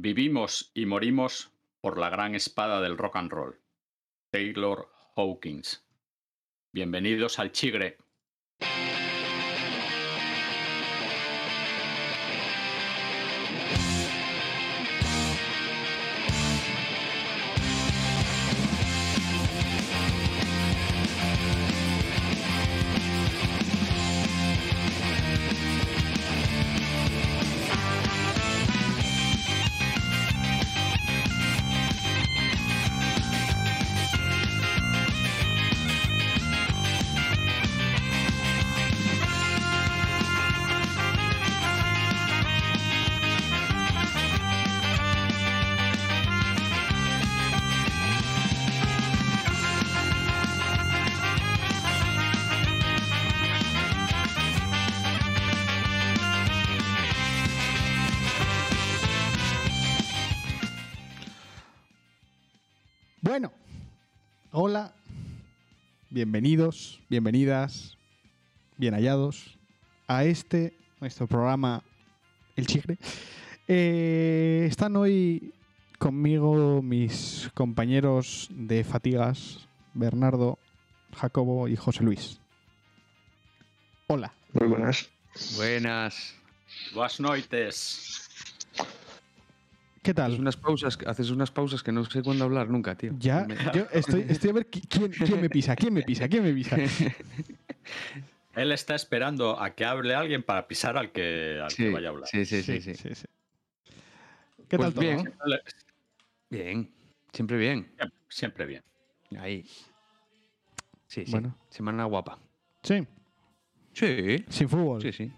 Vivimos y morimos por la gran espada del rock and roll. Taylor Hawkins. Bienvenidos al Chigre. Bienvenidos, bienvenidas, bien hallados a este, nuestro programa El Chigre. Eh, están hoy conmigo mis compañeros de fatigas, Bernardo, Jacobo y José Luis. Hola. Muy buenas. Buenas. Buenas noites. ¿Qué Haces tal? unas pausas, haces unas pausas que no sé cuándo hablar nunca, tío. Ya, Me- yo estoy, estoy a ver qui- quién, quién me pisa, quién me pisa, quién me pisa. Él está esperando a que hable alguien para pisar al que, al que Sí, vaya a hablar. sí, sí, sí, sí. sí, sí. ¿Qué Pues tal todo? bien. Bien, siempre bien. Siempre, siempre bien. Ahí. Sí, sí. Bueno. Semana guapa. Sí, Sí, sin fútbol. sí, sí.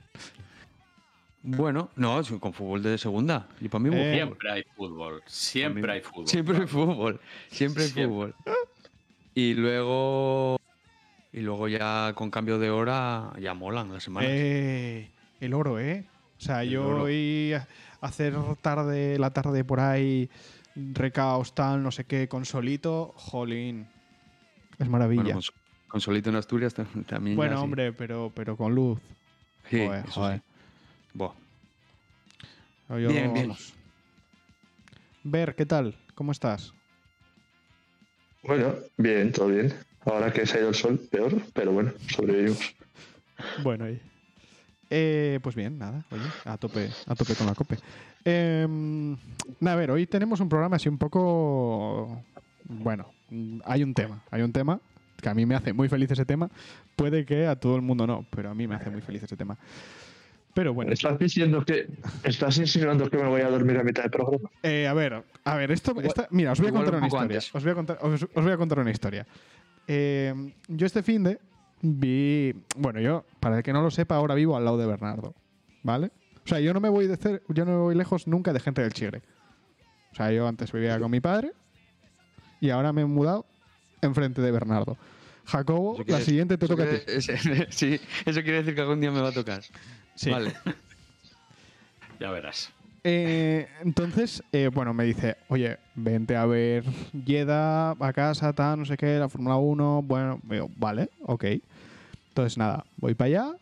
Bueno, no, con fútbol de segunda. Y para mí Eh. Siempre hay fútbol. Siempre hay fútbol. Siempre hay fútbol. Siempre hay fútbol. Y luego. Y luego ya con cambio de hora ya molan las semanas. Eh, el oro, ¿eh? O sea, El yo oro. hoy a hacer tarde, la tarde por ahí, recaos, tal, no sé qué, con solito, jolín. Es maravilla. Bueno, Bueno, con, con Solito en Asturias tam- también. ya, sí. hombre, pero, pero con luz. Sí, joder, eso joder. sí. Buah. Yo- Bien, bien. vamos. Ver, ¿qué tal? ¿Cómo estás? Bueno, bien, todo bien. Ahora que se ha ido el sol, peor, pero bueno, sobrevivimos. Bueno, y- eh, pues bien, nada, oye, a tope, a tope con la cope. Em, a ver, hoy tenemos un programa así un poco. Bueno, hay un tema, hay un tema que a mí me hace muy feliz ese tema. Puede que a todo el mundo no, pero a mí me hace muy feliz ese tema. Pero bueno, ¿Estás diciendo que. ¿Estás insinuando que me voy a dormir a mitad del programa? eh, a ver, a ver, esto, Igual- esta- mira, os voy a contar un una historia. Os voy a contar, os, os voy a contar una historia. Eh, yo este fin de vi, bueno, yo para el que no lo sepa, ahora vivo al lado de Bernardo, ¿vale? O sea, yo no me voy de cer- yo no me voy lejos nunca de gente del Chigre. O sea, yo antes vivía con mi padre y ahora me he mudado enfrente de Bernardo. Jacobo, la quiere- siguiente te toca a ti. sí, eso quiere decir que algún día me va a tocar. Sí. Vale. Ya verás. Eh, entonces, eh, bueno, me dice, oye, vente a ver Yeda a casa, tal, no sé qué, la Fórmula 1. Bueno, digo, vale, ok. Entonces, nada, voy para allá,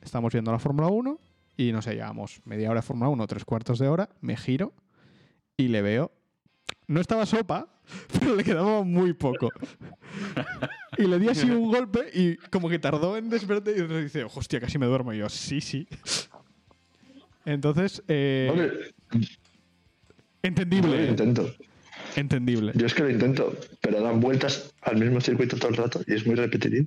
estamos viendo la Fórmula 1 y no sé, llevamos media hora de Fórmula 1, tres cuartos de hora, me giro y le veo. No estaba sopa, pero le quedaba muy poco. y le di así un golpe y como que tardó en despertar y dice, hostia, casi me duermo. Y yo, sí, sí. Entonces, eh, Hombre, yo lo entendible. intento. Entendible. Yo es que lo intento, pero dan vueltas al mismo circuito todo el rato y es muy repetitivo.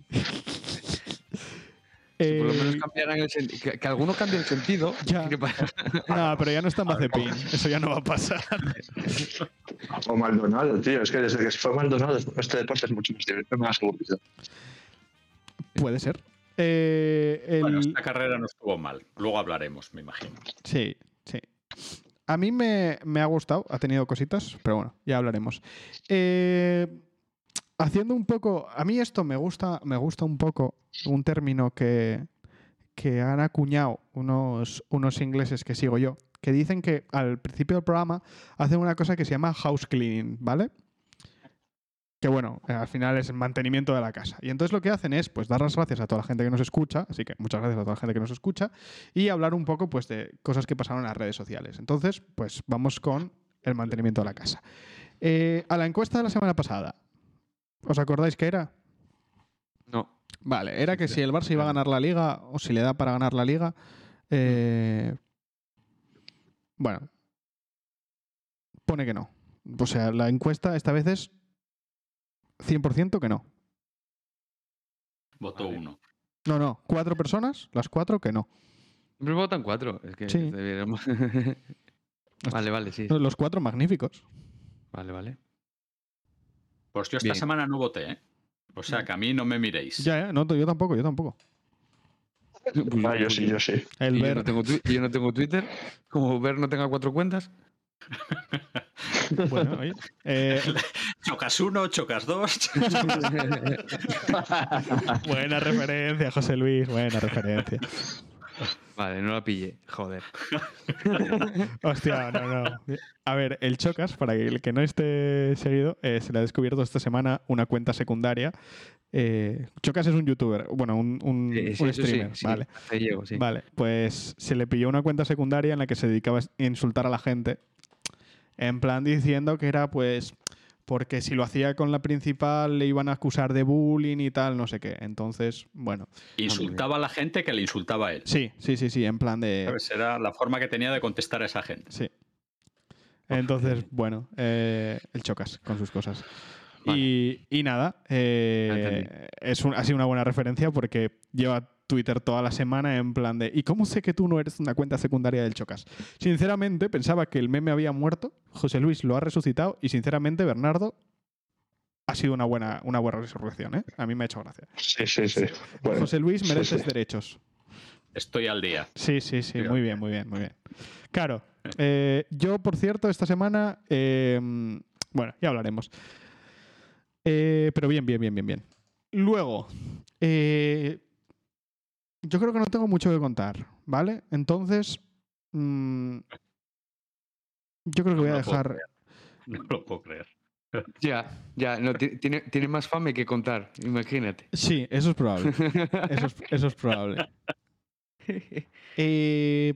Si por lo menos Eh, cambiaran el sentido. Que, que alguno cambie el sentido. Ya. que pa- no, pero ya no está Mazepin. Eso ya no va a pasar. O Maldonado, tío. Es que desde que se fue Maldonado, este deporte es mucho más divertido, más aburrido. Puede ser. Eh, el- Bueno, esta carrera no estuvo mal. Luego hablaremos, me imagino. Sí, sí. A mí me, me ha gustado, ha tenido cositas, pero bueno, ya hablaremos. Eh, haciendo un poco. A mí esto me gusta, me gusta un poco un término que, que han acuñado unos, unos ingleses que sigo yo, que dicen que al principio del programa hacen una cosa que se llama house cleaning, ¿vale? Que bueno, eh, al final es el mantenimiento de la casa. Y entonces lo que hacen es pues dar las gracias a toda la gente que nos escucha, así que muchas gracias a toda la gente que nos escucha, y hablar un poco pues de cosas que pasaron en las redes sociales. Entonces, pues vamos con el mantenimiento de la casa. Eh, a la encuesta de la semana pasada, ¿os acordáis qué era? No. Vale, era que si el Barça iba a ganar la liga o si le da para ganar la liga. eh, bueno, pone que no. O sea, la encuesta esta vez es 100% que no. Votó Vale. uno. No, no, cuatro personas, las cuatro que no. Siempre votan cuatro. Es que Sí. vale, vale, sí. Los cuatro magníficos. Vale, vale. Pues yo esta Bien. semana no voté, ¿eh? O sea que a mí no me miréis. Ya, ya, no, yo tampoco, yo tampoco. Pues Ah, yo sí, yo sí. El Y yo, ver. no tengo yo no tengo Twitter. Como ver no tenga cuatro cuentas. Bueno, oye. eh, Chocas uno, chocas dos. buena referencia, José Luis, buena referencia. Vale, no la pillé. Joder. Hostia, no, no. A ver, el Chocas, para el que no esté seguido, eh, se le ha descubierto esta semana una cuenta secundaria. Eh, Chocas es un youtuber, bueno, un, un- Sí, sí, un streamer, sí, vale. llevo. Vale, pues se le pilló una cuenta secundaria en la que se dedicaba a insultar a la gente. En plan diciendo que era pues porque si lo hacía con la principal le iban a acusar de bullying y tal, no sé qué. Entonces, bueno. Insultaba a la gente que le insultaba a él. Sí, sí, sí, sí, en plan de... ¿Sabes? Era la forma que tenía de contestar a esa gente. Sí. Entonces, bueno, eh, el chocas con sus cosas. Vale. Y, y nada, eh, es un- ha sido una buena referencia porque lleva Twitter toda la semana en plan de ¿y cómo sé que tú no eres una cuenta secundaria del Chocas? Sinceramente, pensaba que el meme había muerto, José Luis lo ha resucitado y sinceramente, Bernardo, ha sido una buena, una buena resurrección, ¿eh? A mí me ha hecho gracia. Sí, sí, sí. Bueno, José Luis mereces sí. derechos. Estoy al día. Sí, sí, sí, muy bien, muy bien, muy bien. Claro, eh, yo, por cierto, esta semana, eh, bueno, ya hablaremos. Eh, pero bien, bien, bien, bien, bien. Luego, eh, yo creo que no tengo mucho que contar, ¿vale? Entonces, mm, yo creo que voy a dejar... No lo puedo creer. Ya, ya. No, tiene, tiene más fame que contar. Imagínate. Sí, eso es probable. Eso es, eso es probable. Eh,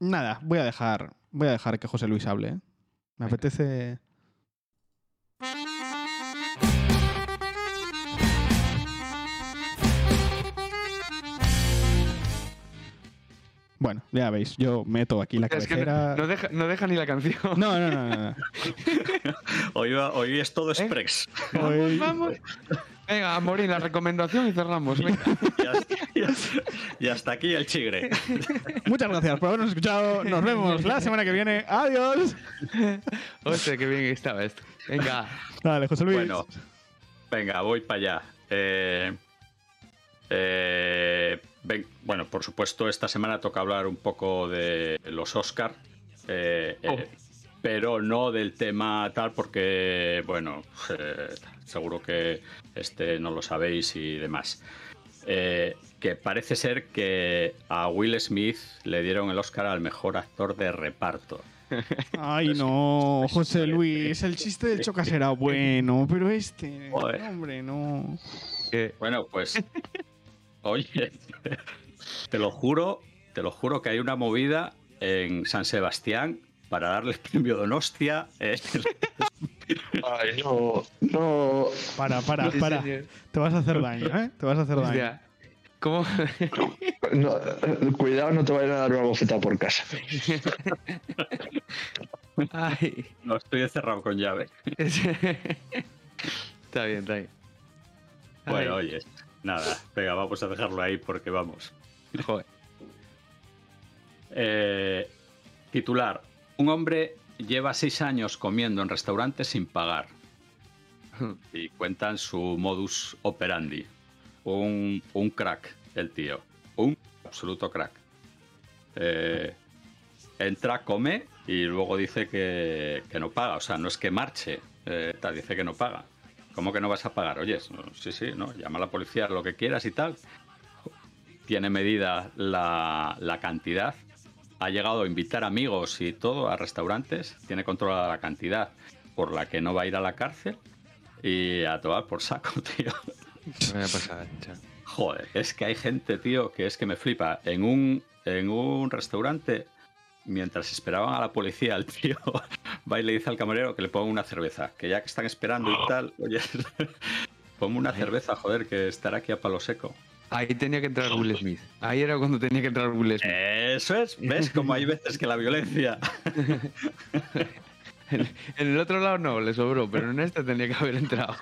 nada, voy a dejar, voy a dejar que José Luis hable. ¿eh? Me apetece. Bueno, ya veis, yo meto aquí la Es que cabecera. no, no deja, no deja ni la canción. No, no, no, no, no. Hoy, va- hoy es todo express. Hoy- Vamos. Venga, Morín, la recomendación y cerramos. Venga. Y hasta, aquí el chigre. Muchas gracias por habernos escuchado. Nos vemos la semana que viene. Adiós. Hostia, qué bien estaba esto. Venga. Dale, José Luis. Bueno, venga, voy para allá. Eh, eh, bueno, por supuesto, esta semana toca hablar un poco de los Oscar, eh, Oh. eh, pero no del tema tal, porque, bueno, eh, seguro que este no lo sabéis y demás. Eh, que parece ser que a Will Smith le dieron el Oscar al mejor actor de reparto. Ay, no, José Luis. El chiste del chocas era bueno, pero este. Joder. Hombre, no. Bueno, pues. Oye, te lo juro, te lo juro que hay una movida en San Sebastián para darle el premio Donostia. eh, Ay, no, no. Para, para, para. señor. Te vas a hacer daño, ¿eh? Te vas a hacer daño. Hostia, ¿Cómo? no, Cuidado, no te vayan a dar una bofetada por casa. Ay. no estoy encerrado con llave. está bien, está bien. Bueno, Ay, oye, nada, venga, vamos a dejarlo ahí porque vamos. joder. Eh, titular: Un hombre lleva seis años comiendo en restaurantes sin pagar. Y cuentan su modus operandi. Un, un crack, el tío. Un absoluto crack. Eh, entra, come y luego dice que, que no paga. O sea, no es que marche, eh, dice que no paga. ¿Cómo que no vas a pagar? Oye, sí, sí, no, llama a la policía, lo que quieras y tal. Tiene medida la, la cantidad. Ha llegado a invitar amigos y todo a restaurantes. Tiene controlada la cantidad por la que no va a ir a la cárcel. Y a tomar por saco, tío. Me voy a pasar. Joder, es que hay gente, tío, que es que me flipa. En un, en un restaurante, mientras esperaban a la policía, el tío va y le dice al camarero que le ponga una cerveza, que ya que están esperando y tal, oye, ponme una cerveza, joder, que estará aquí a palo seco. Ahí tenía que entrar Will Smith. Ahí era cuando tenía que entrar Will Smith. Eso es, ¿ves? Como hay veces que la violencia. En, en el otro lado no, le sobró, pero en este tenía que haber entrado.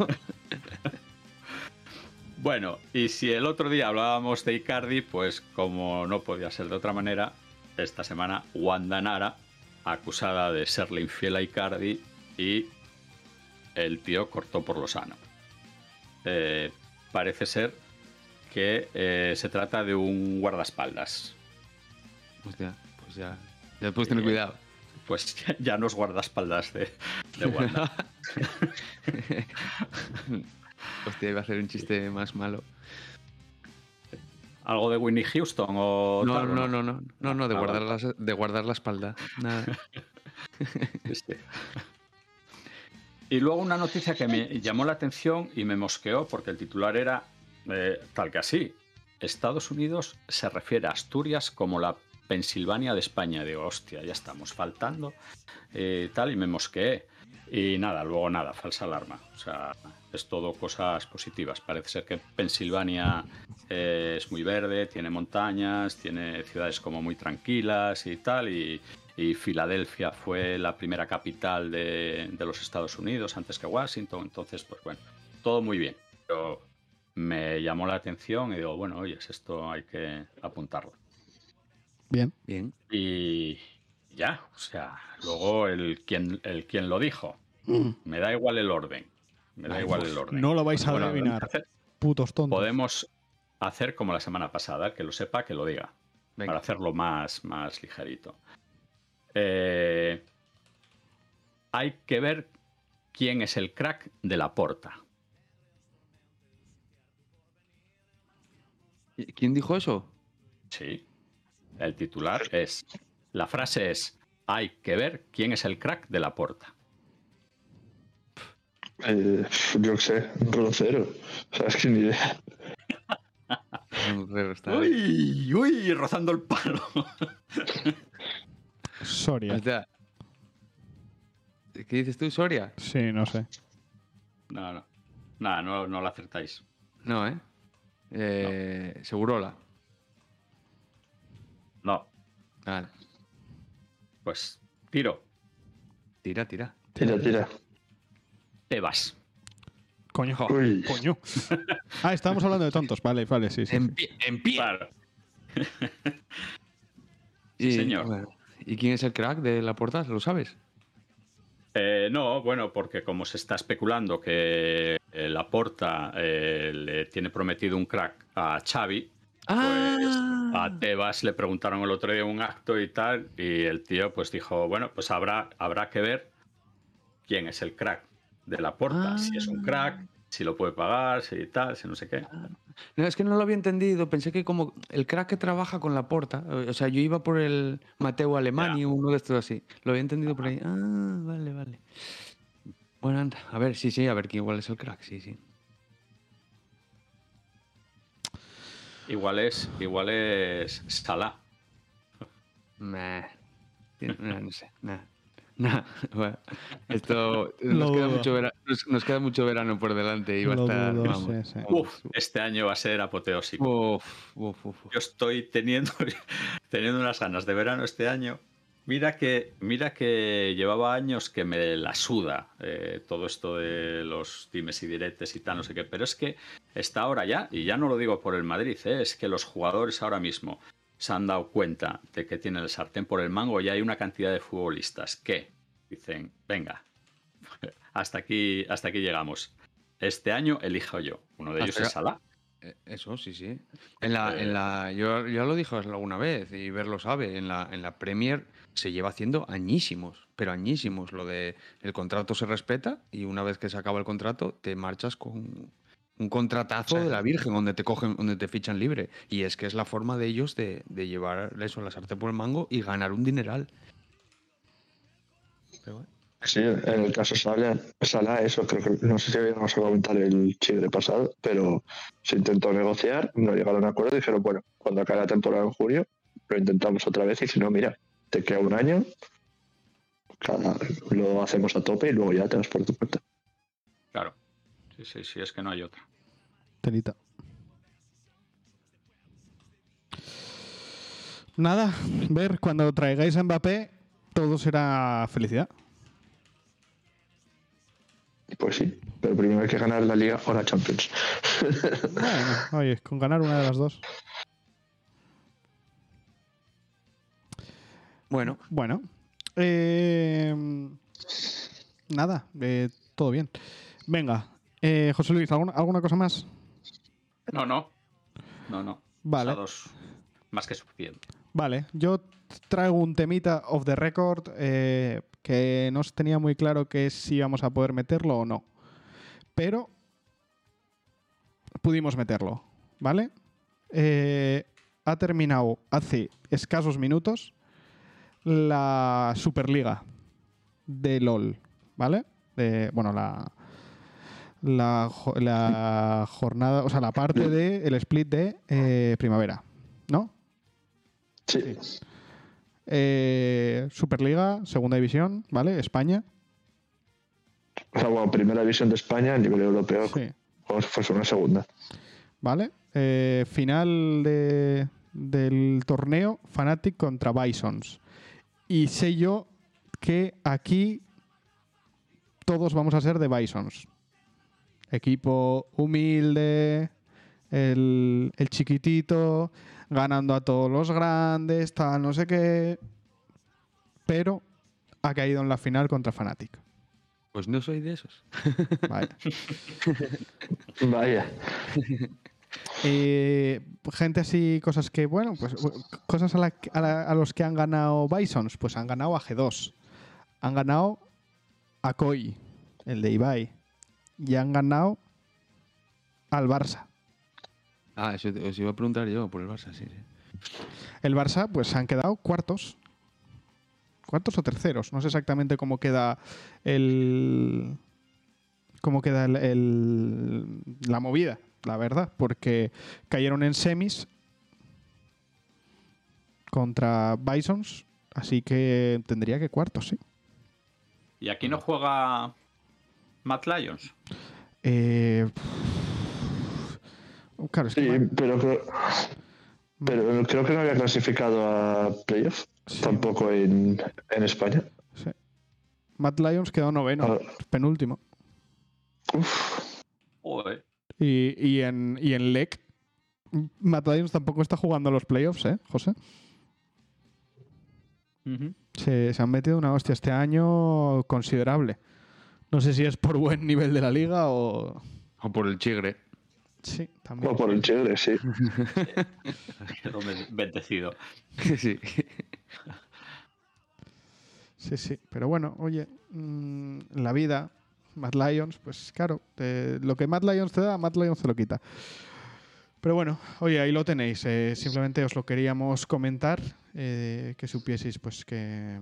Bueno, y si el otro día hablábamos de Icardi, pues como no podía ser de otra manera, esta semana Wanda Nara, acusada de serle infiel a Icardi y el tío cortó por lo sano. Eh, parece ser que eh, se trata de un guardaespaldas. Hostia, pues ya. Ya puedes tener cuidado. Pues ya, ya no es guardaespaldas de, de Wanda. Hostia, iba a hacer un chiste más malo. ¿Algo de Winnie Houston o No, no, no, no. No, no, de guardar, vale. la, de guardar la espalda. Nada. Y luego una noticia que me llamó la atención y me mosqueó porque el titular era eh, tal que así. Estados Unidos se refiere a Asturias como la Pensilvania de España. Digo, hostia, ya estamos faltando. eh, tal, y me mosqueé. Y nada, luego nada, falsa alarma. O sea, es todo cosas positivas. Parece ser que Pensilvania eh, es muy verde, tiene montañas, tiene ciudades como muy tranquilas y tal. Y, y Filadelfia fue la primera capital de, de los Estados Unidos antes que Washington. Entonces, pues bueno, todo muy bien. Pero me llamó la atención y digo, bueno, oye, esto hay que apuntarlo. Bien. Bien. Y ya, o sea, luego el quien, el quien lo dijo. Me da igual el orden. Me da Ay, igual el orden. No lo vais a adivinar, hacer- putos tontos. podemos hacer como la semana pasada, que lo sepa, que lo diga, Venga. para hacerlo más, más ligerito. Eh, hay que ver quién es el crack de la porta. ¿Quién dijo eso? Sí. El titular es. La frase es. Hay que ver quién es el crack de la porta. Eh, yo qué sé, Rocero. O sea, es que ni idea. Uy, uy, rozando el palo. Soria. ¿Qué dices tú, Soria? Sí, no sé. No, no. Nada, no, no lo acertáis. No, ¿eh? eh Segurola. No. Vale. Pues tiro. Tira, tira. Tira, tira. Tebas. Coño. Uy. Coño. Ah, estábamos hablando de tontos. Vale, vale, sí, sí. En pie. En pie. Claro. Y, señor. bueno, ¿Y quién es el crack de la porta? ¿Lo sabes? Eh, no, bueno, porque como se está especulando que eh, Laporta eh, le tiene prometido un crack a Xavi, pues a Tebas le preguntaron el otro día un acto y tal, y el tío pues dijo, bueno, pues habrá, habrá que ver quién es el crack de Laporta, si es un crack, si lo puede pagar, si tal, si no sé qué. No, es que no lo había entendido. Pensé que como el crack que trabaja con la porta, o sea, yo iba por el Mateo Alemania, uno de estos así. Lo había entendido por ahí. Ah, vale, vale. Bueno, anda. A ver, sí, sí, a ver quién igual es el crack, sí, sí. Igual es, igual es Salah. Tien- No, no sé, nada. Nah, bueno, esto nos queda, mucho verano, nos, nos queda mucho verano por delante y va a estar. dudo, vamos. sí, sí. Uf, este año va a ser apoteósico. Uf, uf, uf, uf. Yo estoy teniendo, teniendo unas ganas de verano este año. Mira que, mira que llevaba años que me la suda eh, todo esto de los dimes y diretes y tal, no sé qué. Pero es que está ahora ya, y ya no lo digo por el Madrid, eh, es que los jugadores ahora mismo se han dado cuenta de que tienen el sartén por el mango y hay una cantidad de futbolistas que dicen, venga, hasta aquí, hasta aquí llegamos. Este año elijo yo. Uno de ellos es Salah. Eh, Eso, sí, sí. En la, Eh, en la, yo ya lo dije alguna vez y Ver lo sabe, en la, en la Premier se lleva haciendo añísimos, pero añísimos. Lo de el contrato se respeta y una vez que se acaba el contrato te marchas con un contratazo Sí. de la Virgen donde te cogen, donde te fichan libre. Y es que es la forma de ellos de, de llevar eso, la sartén por el mango y ganar un dineral. Pero bueno. Sí, en el caso Salah, Salah, eso creo que no sé si habíamos a comentar el chile pasado, pero se intentó negociar, no llegaron a acuerdo, dijeron, bueno, cuando acabe la temporada en junio, lo intentamos otra vez y si no, mira, te queda un año, cada, lo hacemos a tope y luego ya te vas por tu cuenta. Claro. Sí, sí, sí, es que no hay otra. Telita. Nada, ver, cuando traigáis a Mbappé, todo será felicidad. Pues sí, pero primero hay que ganar la Liga o la Champions. Bueno, oye, con ganar una de las dos. Bueno, Bueno, eh, nada, eh, todo bien. Venga, eh, José Luis, ¿alguna, ¿alguna cosa más? No, no. No, no. Vale. Dos, más que suficiente. Vale, yo traigo un temita off the record eh, que no tenía muy claro que si íbamos a poder meterlo o no. Pero pudimos meterlo, ¿vale? Eh, ha terminado hace escasos minutos la Superliga de LOL, ¿vale? De, bueno, la, la, jo- la jornada, o sea, la parte del split de eh, primavera, ¿no? Sí, Eh, Superliga, segunda división, ¿vale? España. o sea, bueno, primera división de España a nivel europeo, Sí. como si fuese una segunda. ¿Vale? Eh, final de- del torneo Fnatic contra Bisons. Y sé yo que aquí todos vamos a ser de Bisons. Equipo humilde, el, el chiquitito, ganando a todos los grandes, tal, no sé qué. Pero ha caído en la final contra Fnatic. pues no soy de esos. Vaya. Vaya, Eh, gente así, cosas que, bueno, pues cosas a, la- a la- a los que han ganado Bisons, pues han ganado a G2, han ganado a Koi, el de Ibai, y han ganado al Barça. Ah, eso te- os iba a preguntar yo por el Barça, sí. sí. El Barça, pues han quedado cuartos. Cuartos o terceros. No sé exactamente cómo queda el. cómo queda el, el- la movida, la verdad. Porque cayeron en semis contra Bisons. Así que tendría que cuartos, sí. ¿Y aquí no juega Matt Lions? Eh, claro, es que sí, pero creo, pero creo que no había clasificado a playoff, Sí. tampoco en, en España. sí. Matt Lions quedó noveno, Ah. penúltimo. Uf, Joder. Y, y en, y en LEC, Matt Lions tampoco está jugando los playoffs, ¿eh, José? Se, se han metido una hostia este año considerable. No sé si es por buen nivel de la liga o. O por el chigre. Sí, también. o por el Chile, sí. Bendecido. sí. Sí, sí. Pero bueno, oye, mm, la vida, Matt Lions, pues claro, te- lo que Matt Lions te da, Matt Lions te lo quita. Pero bueno, oye, ahí lo tenéis. eh, simplemente os lo queríamos comentar, eh, que supieseis pues que,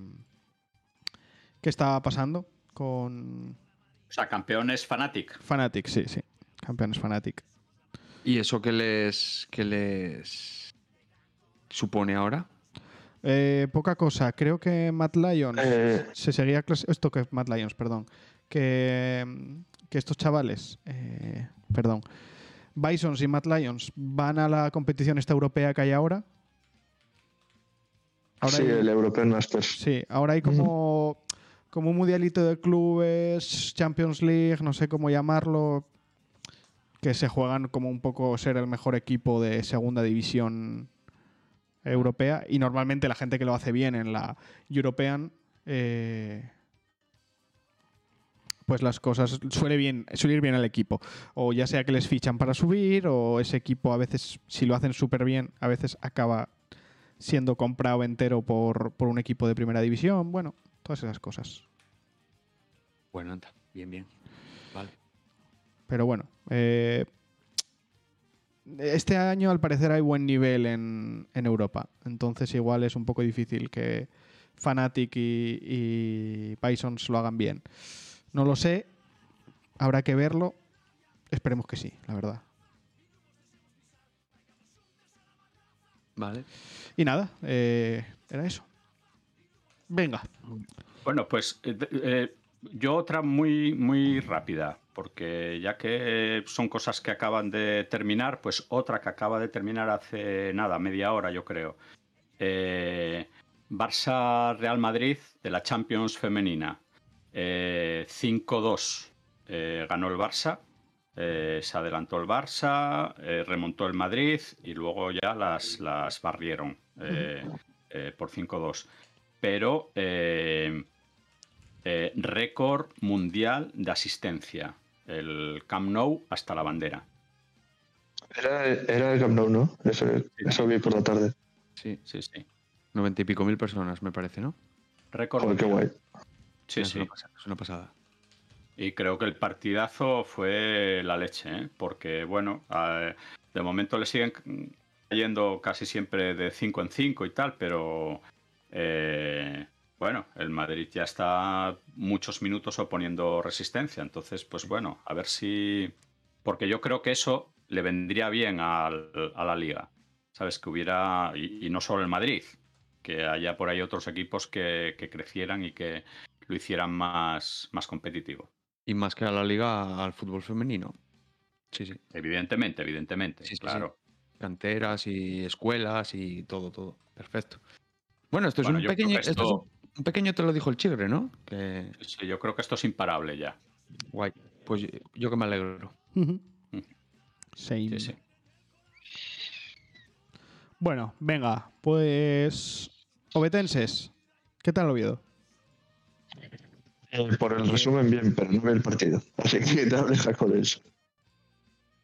que estaba pasando con O sea, campeón es Fnatic. Fnatic, sí, sí. Campeones Fnatic. ¿Y eso qué les, qué les supone ahora? Eh, poca cosa. Creo que Matt Lions Eh, se seguía esto que Matt Lions, perdón, que, que estos chavales, eh, perdón, Bisons y Matt Lions van a la competición esta europea que hay ahora. Ahora sí, hay- el European Masters. sí, ahora hay como, como un mundialito de clubes, Champions League, no sé cómo llamarlo, que se juegan como un poco ser el mejor equipo de segunda división europea y normalmente la gente que lo hace bien en la European eh, pues las cosas suele bien suele ir bien al equipo o ya sea que les fichan para subir o ese equipo a veces si lo hacen súper bien a veces acaba siendo comprado entero por, por un equipo de primera división bueno todas esas cosas Bueno, anda. Bien, bien. Vale. Pero bueno, eh, este año al parecer hay buen nivel en, en Europa. Entonces igual es un poco difícil que Fnatic y, y Bisons lo hagan bien. No lo sé, habrá que verlo. Esperemos que sí, la verdad. Vale. Y nada, eh, era eso. Venga, Bueno, pues eh, eh, yo otra muy, muy rápida, porque ya que son cosas que acaban de terminar, pues otra que acaba de terminar hace nada, media hora yo creo. Eh, Barça Real Madrid de la Champions femenina. 5-2 ganó el Barça. se adelantó el Barça, remontó el Madrid y luego ya las, las barrieron por 5-2. Pero eh, récord mundial de asistencia. El Camp Nou hasta la bandera. Era, era el Camp Nou, ¿no? Eso, eso vi por la tarde. Sí, sí, sí. Noventa y pico mil personas, me parece, ¿no? Récord. qué guay. Sí, es sí. Una pasada, es una pasada. Y creo que el partidazo fue la leche, ¿eh? porque, bueno, de momento le siguen cayendo casi siempre de 5 en 5 y tal, pero eh, bueno, el Madrid ya está muchos minutos oponiendo resistencia, entonces, pues bueno, a ver si... Porque yo creo que eso le vendría bien a la liga, ¿sabes? Que hubiera, y, no solo el Madrid, que haya por ahí otros equipos que, crecieran y que lo hicieran más, más competitivo. Y más que a la liga, al fútbol femenino. Sí, sí. Evidentemente, evidentemente, sí, claro. Canteras y escuelas y todo, todo. Perfecto. Bueno, esto es un pequeño... Un pequeño te lo dijo el chigre, ¿no? Que... Sí, yo creo que esto es imparable ya. Guay. Pues yo que me alegro. sí, sí. Bueno, venga, pues. Obetenses, ¿qué tal lo vio? Eh, por el resumen, bien, pero no ve el partido. Así que te aleja con eso.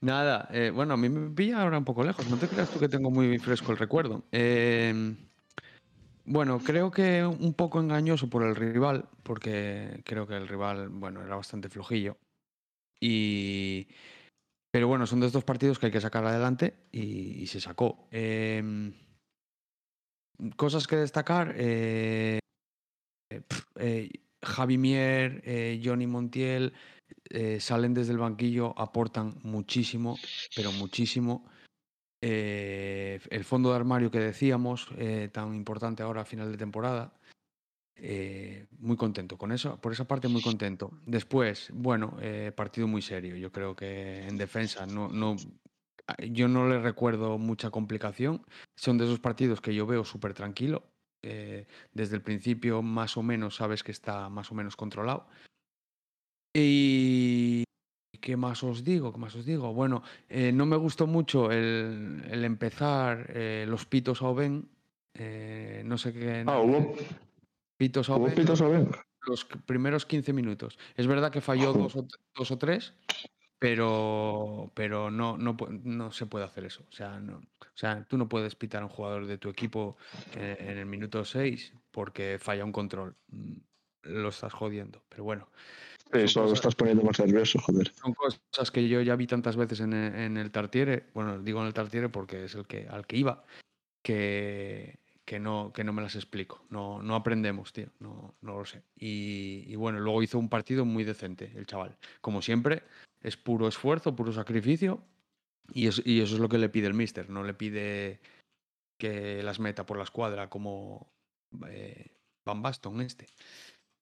Nada, eh, bueno, a mí me pilla ahora un poco lejos. No te creas tú que tengo muy fresco el recuerdo. Eh, bueno, creo que un poco engañoso por el rival, porque creo que el rival, bueno, era bastante flojillo. Y. Pero bueno, son de estos partidos que hay que sacar adelante y, se sacó. Em, cosas que destacar. Eh, Javi Mier, eh, Johnny Montiel salen desde el banquillo, aportan muchísimo, pero muchísimo. Eh, el fondo de armario que decíamos, eh, tan importante ahora a final de temporada. Eh, muy contento con eso, por esa parte muy contento. Después, bueno, partido muy serio. Yo creo que en defensa no, no, yo no le recuerdo mucha complicación. Son de esos partidos que yo veo súper tranquilo. Desde el principio más o menos sabes que está más o menos controlado. Y, ¿Qué más os digo? ¿Qué más os digo? Bueno, eh, no me gustó mucho el, empezar eh, los pitos a Oben. Eh, no sé qué. Ah, hubo. Pitos a Oben. pitos a Oben? Los primeros 15 minutos. Es verdad que falló dos o, dos o, tres, pero, pero no, no, no, se puede hacer eso. O sea, no, o sea, tú no puedes pitar a un jugador de tu equipo en el minuto 6 porque falla un control. Mm, lo estás jodiendo. Pero bueno. Eso lo estás poniendo más nervioso, joder. Son cosas que yo ya vi tantas veces en el, Tartiere, bueno, digo en el Tartiere porque es el que al que iba, que, que, no, que no me las explico. No, no aprendemos, tío, no, no lo sé. Y, bueno, luego hizo un partido muy decente el chaval. Como siempre, es puro esfuerzo, puro sacrificio, y, eso es lo que le pide el mister, no le pide que las meta por la escuadra como eh, Van Baston este.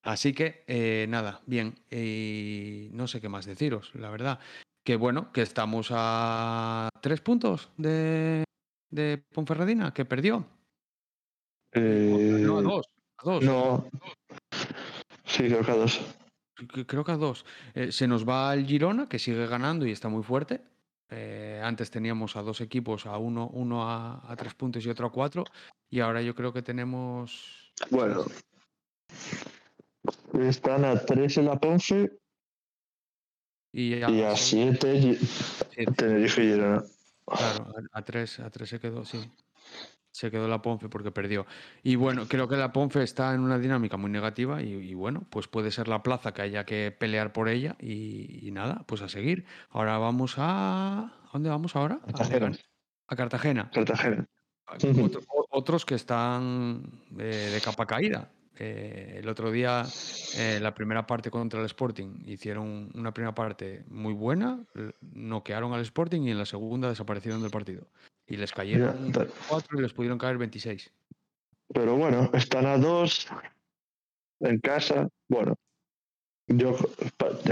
Así que, eh, nada, bien. Y no sé qué más deciros, la verdad. Que bueno, que estamos a tres puntos de, de Ponferradina, que perdió. Eh, no, a dos. A dos. No. Sí, creo que a dos. Creo que a dos. Eh, se nos va el Girona, que sigue ganando y está muy fuerte. antes teníamos a dos equipos, a uno, uno a, a, tres puntos y otro a cuatro. Y ahora yo creo que tenemos. Bueno, están a 3 en la Ponce y a 7 Tenerife y Girona. Claro, a 3 a tres se quedó, sí. Se quedó la Ponce porque perdió. Y bueno, creo que la Ponce está en una dinámica muy negativa y, bueno, pues puede ser la plaza que haya que pelear por ella y, nada, pues a seguir. Ahora vamos a... ¿A dónde vamos ahora? Cartagena. A Cartagena. Cartagena. otros que están eh, de capa caída. Eh, el otro día, eh, la primera parte contra el Sporting, hicieron una primera parte muy buena, noquearon al Sporting y en la segunda desaparecieron del partido. Y les cayeron 4 y les pudieron caer 26. Pero bueno, están a dos. en casa. Bueno, yo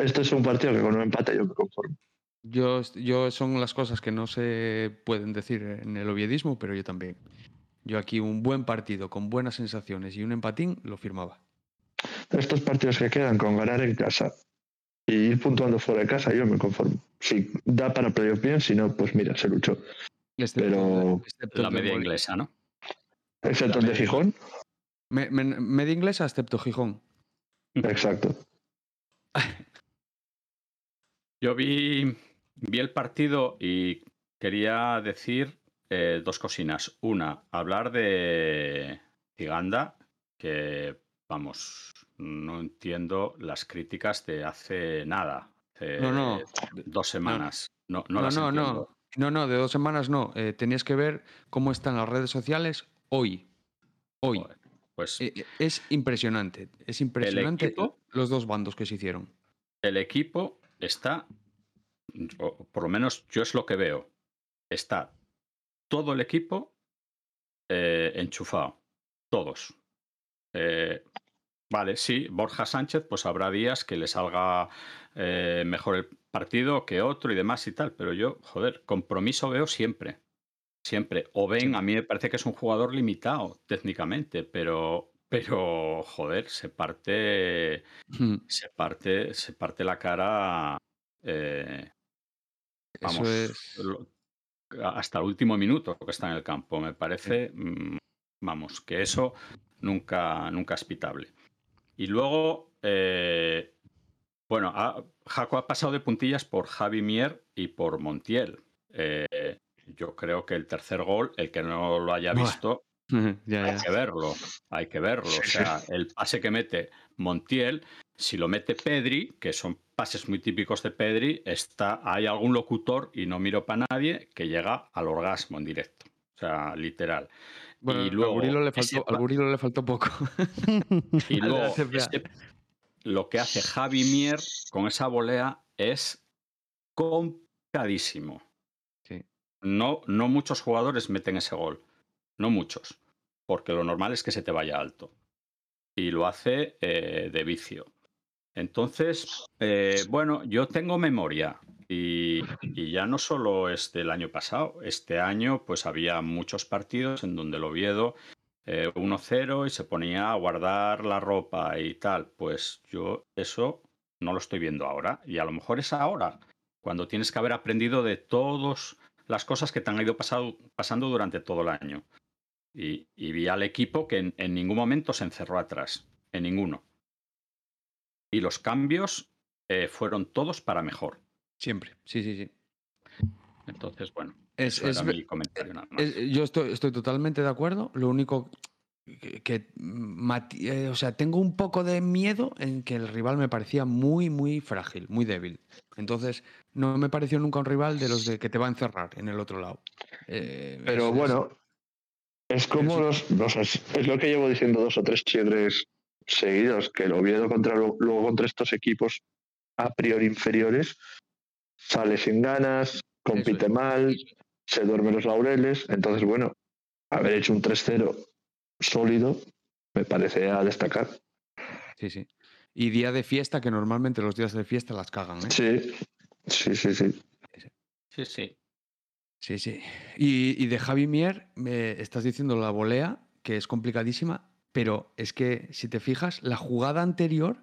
este es un partido que con un empate yo me conformo. Yo, yo son las cosas que no se pueden decir en el oviedismo, pero yo también. Yo aquí un buen partido con buenas sensaciones y un empatín lo firmaba. Estos partidos que quedan con ganar en casa y ir puntuando fuera de casa, yo me conformo. Si da para playoff bien, si no, pues mira, se luchó. Excepto- Pero- excepto La media inglesa, ¿no? Excepto el de Gijón. Me- me- media inglesa, excepto Gijón. Exacto. Yo vi, vi el partido y quería decir eh, dos cocinas. Una, hablar de Tiganda, que vamos, no entiendo las críticas de hace nada. hace No, no. Dos semanas. No, no, No, las no, entiendo. no. No, no, de dos semanas no. Eh, tenías que ver cómo están las redes sociales hoy. Hoy. Joder, Pues Eh, eh, es impresionante. Es impresionante equipo- los dos bandos que se hicieron. el equipo está, o por lo menos yo es lo que veo, está todo el equipo eh, enchufado, todos. Vale, sí, Borja Sánchez, pues habrá días que le salga mejor el partido que otro y demás y tal, pero yo, joder, compromiso veo siempre. Siempre. O ven, a mí me parece que es un jugador limitado técnicamente, pero, pero joder, se parte se parte, se parte la cara. eh, vamos, es. hasta el último minuto que está en el campo. Me parece, mm, vamos, que eso nunca, nunca es pitable. Y luego, eh, bueno, ha- Jaco ha pasado de puntillas por Javi Mier y por Montiel. Eh, yo creo que el tercer gol, el que no lo haya visto, ya, hay que verlo, hay que verlo. O sea, el pase que mete Montiel, si lo mete Pedri, que son pases muy típicos de Pedri, está, hay algún locutor, y no miro para nadie, que llega al orgasmo en directo. O sea, literal. Bueno, y luego, al, Burilo le ese faltó, al pa- Burilo le faltó poco. y luego ese- lo que hace Javi Mier con esa volea es complicadísimo. Sí. No, no muchos jugadores meten ese gol. No muchos. Porque lo normal es que se te vaya alto. Y lo hace eh, de vicio. Entonces, eh, bueno, yo tengo memoria. Y, y ya no solo es del año pasado. Este año, pues había muchos partidos en donde el Oviedo eh, 1-0 y se ponía a guardar la ropa y tal. Pues yo eso no lo estoy viendo ahora. Y a lo mejor es ahora, cuando tienes que haber aprendido de todas las cosas que te han ido pasado- pasando durante todo el año. Y, vi al equipo que en, en ningún momento se encerró atrás, en ninguno. Y los cambios eh, fueron todos para mejor. Siempre. Sí, sí, sí. Entonces, bueno, Es, eso es era ve- mi comentario nada más. es- yo estoy, estoy totalmente de acuerdo. Lo único que, eh, o sea, tengo un poco de miedo en que el rival me parecía muy, muy frágil, muy débil. Entonces, no me pareció nunca un rival de los de que te va a encerrar en el otro lado. Eh, Pero es- bueno, es como los, no sé, es es lo que llevo diciendo dos o tres chiedres seguidos, que el Oviedo contra, luego contra estos equipos a priori inferiores sale sin ganas, compite es. mal, se duerme los laureles. Entonces, bueno, haber hecho un 3-0 sólido me parece a destacar. Sí, sí. Y día de fiesta, que normalmente los días de fiesta las cagan, ¿eh? Sí, sí, sí, sí. Sí, sí. Sí, sí. Y, y de Javi Mier, me estás diciendo la volea, que es complicadísima, pero es que si te fijas, la jugada anterior,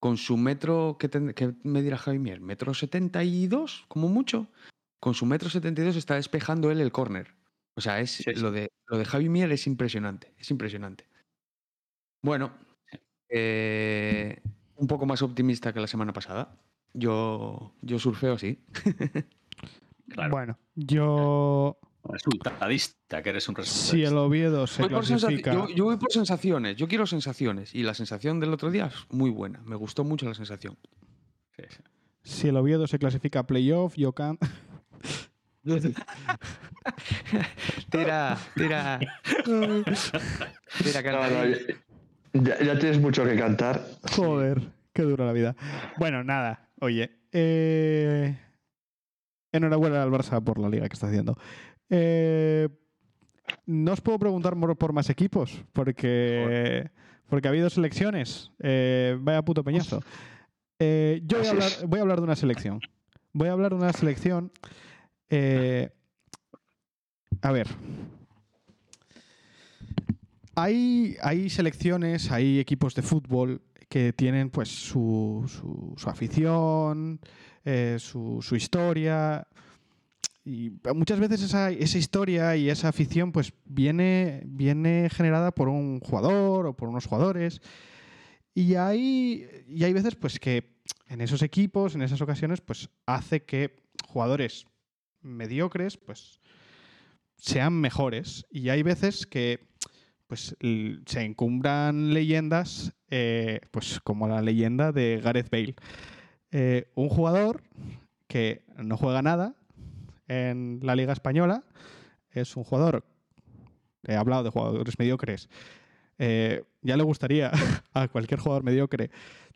con su metro, ¿qué, ten- qué medirá Javi Mier? ¿Metro 72, como mucho? Con su metro 72 está despejando él el córner. O sea, es, Sí, sí. Lo, de, lo de Javi Mier es impresionante, es impresionante. Bueno, eh, un poco más optimista que la semana pasada. Yo, yo surfeo así. Claro. Bueno, yo. Resultadista, que eres un resultadista. Si el Oviedo se Voy clasifica. yo, yo voy por sensaciones, yo quiero sensaciones. Y la sensación del otro día es muy buena. Me gustó mucho la sensación. Sí, sí. Si el Oviedo se clasifica a playoff, yo can. tira, tira. tira, No, no, ya, ya tienes mucho que cantar. Joder, qué dura la vida. Bueno, nada, oye. eh, Enhorabuena al Barça por la liga que está haciendo. Eh, no os puedo preguntar por más equipos, porque, porque ha habido selecciones. Eh, vaya puto peñazo. Eh, yo voy a, Así hablar, es. voy a hablar de una selección. Voy a hablar de una selección. Eh, a ver. Hay, hay selecciones, hay equipos de fútbol que tienen pues su, su- afición, eh, su, su historia. Y muchas veces esa, esa historia y esa afición pues viene, viene generada por un jugador o por unos jugadores. Y hay, y hay veces pues que en esos equipos, en esas ocasiones, pues hace que jugadores mediocres pues sean mejores. Y hay veces que pues se encumbran leyendas, eh, pues como la leyenda de Gareth Bale. Eh, un jugador que no juega nada en la Liga Española, es un jugador, he hablado de jugadores mediocres, eh, ya le gustaría a cualquier jugador mediocre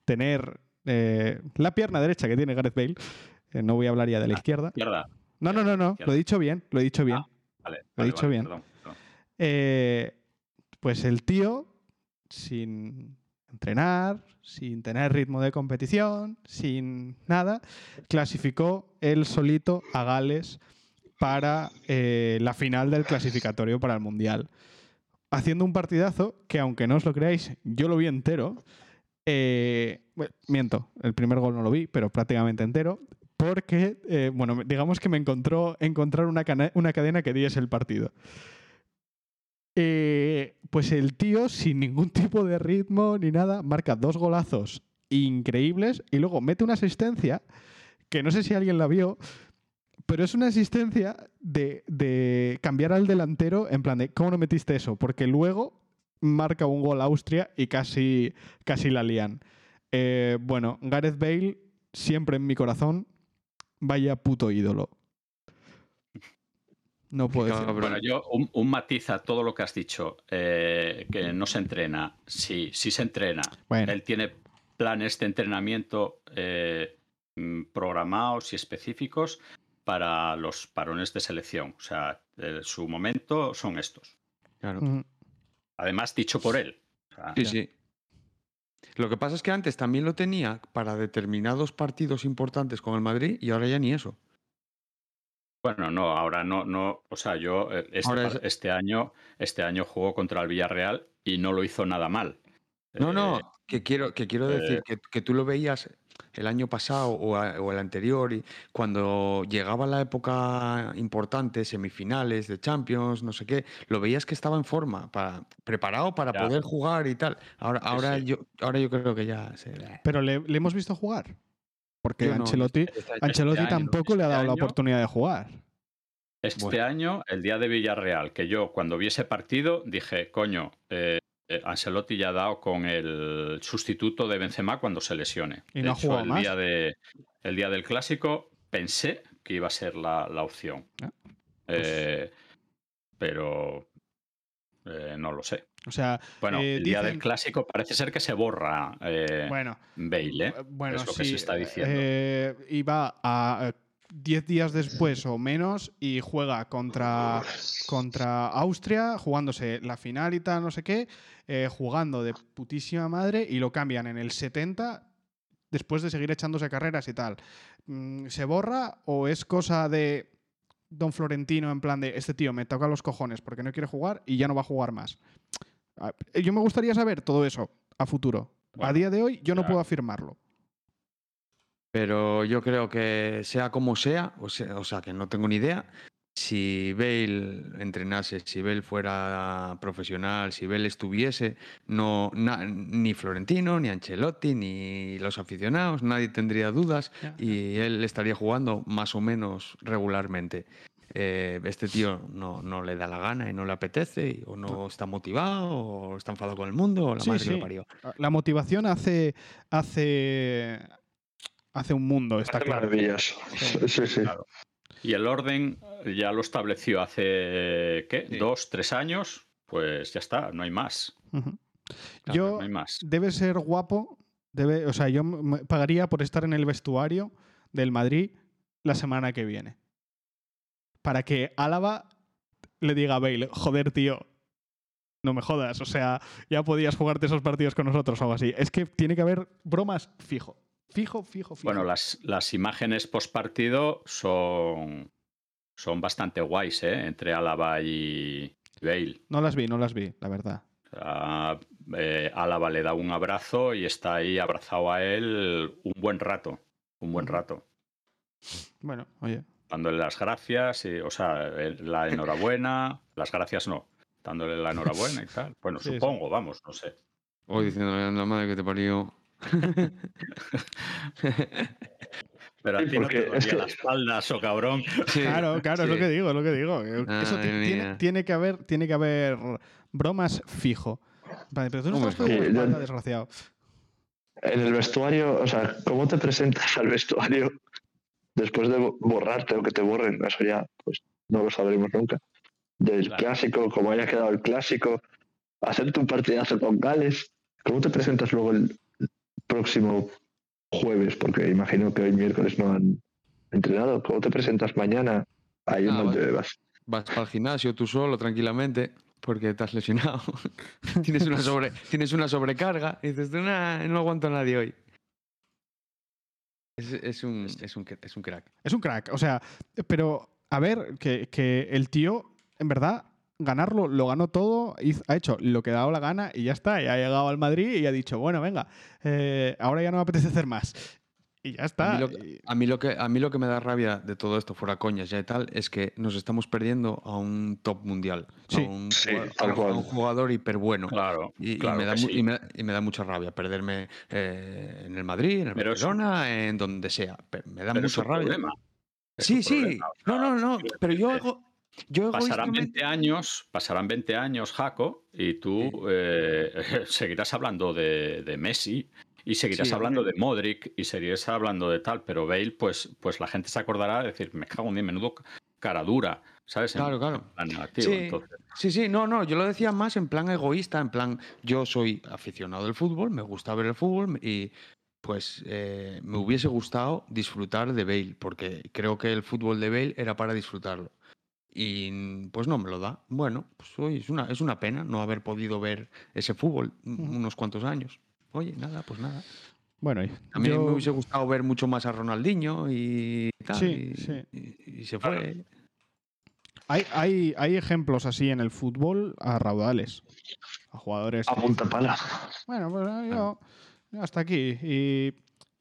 tener la pierna derecha que tiene Gareth Bale. No voy a hablar ya de la izquierda. Izquierda. No, no, no, no. Lo he dicho bien, lo he dicho bien. Ah, Vale. Lo he dicho vale, bien. perdón, perdón. Eh, pues el tío, sin entrenar, sin tener ritmo de competición, sin nada, clasificó él solito a Gales para eh, la final del clasificatorio para el Mundial. Haciendo un partidazo que, aunque no os lo creáis, yo lo vi entero. Eh, bueno, miento, el primer gol no lo vi, pero prácticamente entero. Porque, eh, bueno, digamos que me encontró encontrar una, una cadena que diese el partido. Eh, pues el tío, sin ningún tipo de ritmo ni nada, marca dos golazos increíbles y luego mete una asistencia que no sé si alguien la vio, pero es una asistencia de, de cambiar al delantero en plan de, ¿cómo no metiste eso? Porque luego marca un gol Austria y casi, casi la lían. Eh, bueno, Gareth Bale, siempre en mi corazón, vaya puto ídolo. No puedo decir. Cabrón. Bueno, yo un, un matiz a todo lo que has dicho, eh, que no se entrena. Sí, sí se entrena. Bueno. Él tiene planes de entrenamiento eh, mm, programados y específicos para los parones de selección. O sea, eh, su momento son estos. Claro. Además, dicho por él. O sea, Sí, sí. Lo que pasa es que antes también lo tenía para determinados partidos importantes con el Madrid y ahora ya ni eso. Bueno, no, ahora no, no, o sea, yo eh, este, es- este año, este año jugó contra el Villarreal y no lo hizo nada mal. No, Eh, no, que quiero, que quiero eh, decir que, que tú lo veías el año pasado o, a- o el anterior y cuando llegaba la época importante, semifinales de Champions, no sé qué, lo veías que estaba en forma, para, preparado para Ya. poder jugar y tal. Ahora, ahora, sí. Yo, ahora yo creo que ya se... Pero le, le hemos visto jugar. Porque no, Ancelotti, este- este Ancelotti año- tampoco le ha este dado la oportunidad de jugar. Este Bueno. año, el día de Villarreal, que yo cuando vi ese partido dije, coño, eh, Ancelotti ya ha dado con el sustituto de Benzema cuando se lesione. Y De no ha hecho, el más. Día de, el día del clásico pensé que iba a ser la, la opción. Ah, Eh, pero eh, no lo sé. O sea, Bueno, eh, el día dicen- del clásico parece ser que se borra eh, bueno, Bale, ¿eh? eh, bueno, es lo que sí, se está diciendo. eh, va a eh, 10 días después o menos y juega contra, contra Austria, jugándose la final y tal, no sé qué, eh, jugando de putísima madre y lo cambian en el 70 después de seguir echándose carreras y tal. Mm, ¿Se borra o es cosa de Don Florentino en plan de este tío me toca los cojones porque no quiere jugar y ya no va a jugar más? Ah, Yo me gustaría saber todo eso a futuro. a día de hoy yo no puedo afirmarlo. Pero yo creo que sea como sea, o sea, o sea, que no tengo ni idea, si Bale entrenase, si Bale fuera profesional, si Bale estuviese, no, na- ni Florentino, ni Ancelotti, ni los aficionados, nadie tendría dudas y él estaría jugando más o menos regularmente. Eh, este tío no, no le da la gana y no le apetece, y- o no está motivado, o está enfadado con el mundo, o la Sí, madre que lo parió. La motivación hace, hace, hace un mundo, está Hace claro. maravillas. Sí, sí. sí. Claro. Y el orden ya lo estableció hace, ¿qué? Sí. Dos, tres años. Pues ya está, no hay más. Yo no hay más. debe ser guapo, debe, o sea, yo me pagaría por estar en el vestuario del Madrid la semana que viene. Para que Álava le diga a Bale, joder, tío, No me jodas, o sea, ya podías jugarte esos partidos con nosotros o algo así. Es que tiene que haber bromas fijo. Fijo, fijo, fijo. Bueno, las, las imágenes post partido son, son bastante guays, ¿eh? Entre Álava y Bale. No las vi, no las vi, la verdad. Eh, Álava le da un abrazo y está ahí abrazado a él un buen rato. Un buen rato. Bueno, oye. Dándole las gracias, y, o sea, la enhorabuena. Las gracias no. Dándole la enhorabuena y tal. Bueno, Sí, sí. supongo, vamos, no sé. Hoy diciéndole a la madre que te parió. Pero a Sí, ti no te es que- la espalda, so cabrón. Claro, claro, es lo que digo, es lo que digo. Eso Madre ti- tiene, que haber, tiene que haber bromas fijo. Vale, pero tú no estás con espalda, desgraciado. En el vestuario, o sea, ¿cómo te presentas al vestuario después de bo- borrarte o que te borren? Eso ya, pues no lo sabremos nunca. Del Claro. clásico, como haya quedado el clásico, hacerte un partidazo con Gales. ¿Cómo te presentas luego el próximo jueves? Porque imagino que hoy miércoles no han entrenado. ¿Cómo te presentas mañana? Ahí Ah, donde vale. vas. Vas para el gimnasio tú solo, tranquilamente, porque te has lesionado. tienes, una sobre, tienes una sobrecarga y dices, "Tú, nah, no aguanto a nadie hoy. Es, es un, es, un, es un crack. Es un crack. O sea, pero a ver, que, que el tío, en verdad, ganarlo, lo ganó todo, ha hecho lo que ha dado la gana y ya está. Y ha llegado al Madrid y ha dicho, bueno, venga, eh, ahora ya no me apetece hacer más. Y ya está. A mí, lo, Y- a, mí lo que, a mí lo que me da rabia de todo esto, fuera coñas ya y tal, es que nos estamos perdiendo a un top mundial. Sí. a, un, Sí, jugador- tal a cual. un jugador hiper bueno. Claro, Y, me da sí. y, me, y me da mucha rabia perderme eh, en el Madrid, en el Pero Barcelona, en donde sea. Me da mucha un rabia. problema. Es Sí, sí. problema, o No, sea, no, no. Pero yo, ego- yo Pasarán egoístamente- 20 años, pasarán 20 años, Jaco, y tú eh, seguirás hablando de, de Messi y seguirás Sí, hablando de Modric y seguirás hablando de tal, pero Bale, pues, pues la gente se acordará de decir, me cago en mi menudo cara dura, ¿sabes? En- Claro, claro. en plan negativo, Sí. entonces. Sí, sí, no, no, yo lo decía más en plan egoísta, en plan, yo soy aficionado del fútbol, me gusta ver el fútbol y pues eh, me hubiese gustado disfrutar de Bale, porque creo que el fútbol de Bale era para disfrutarlo. Y pues no me lo da. Bueno, pues oye, es una, es una pena no haber podido ver ese fútbol Ujú. unos cuantos años. Oye, nada, pues nada. bueno, y A mí yo- me hubiese gustado ver mucho más a Ronaldinho y tal. Sí, y, sí. y- y se Claro. fue. hay, hay, hay ejemplos así en el fútbol a raudales. A jugadores. A punta pala. Bueno, pues yo, yo hasta aquí. Y,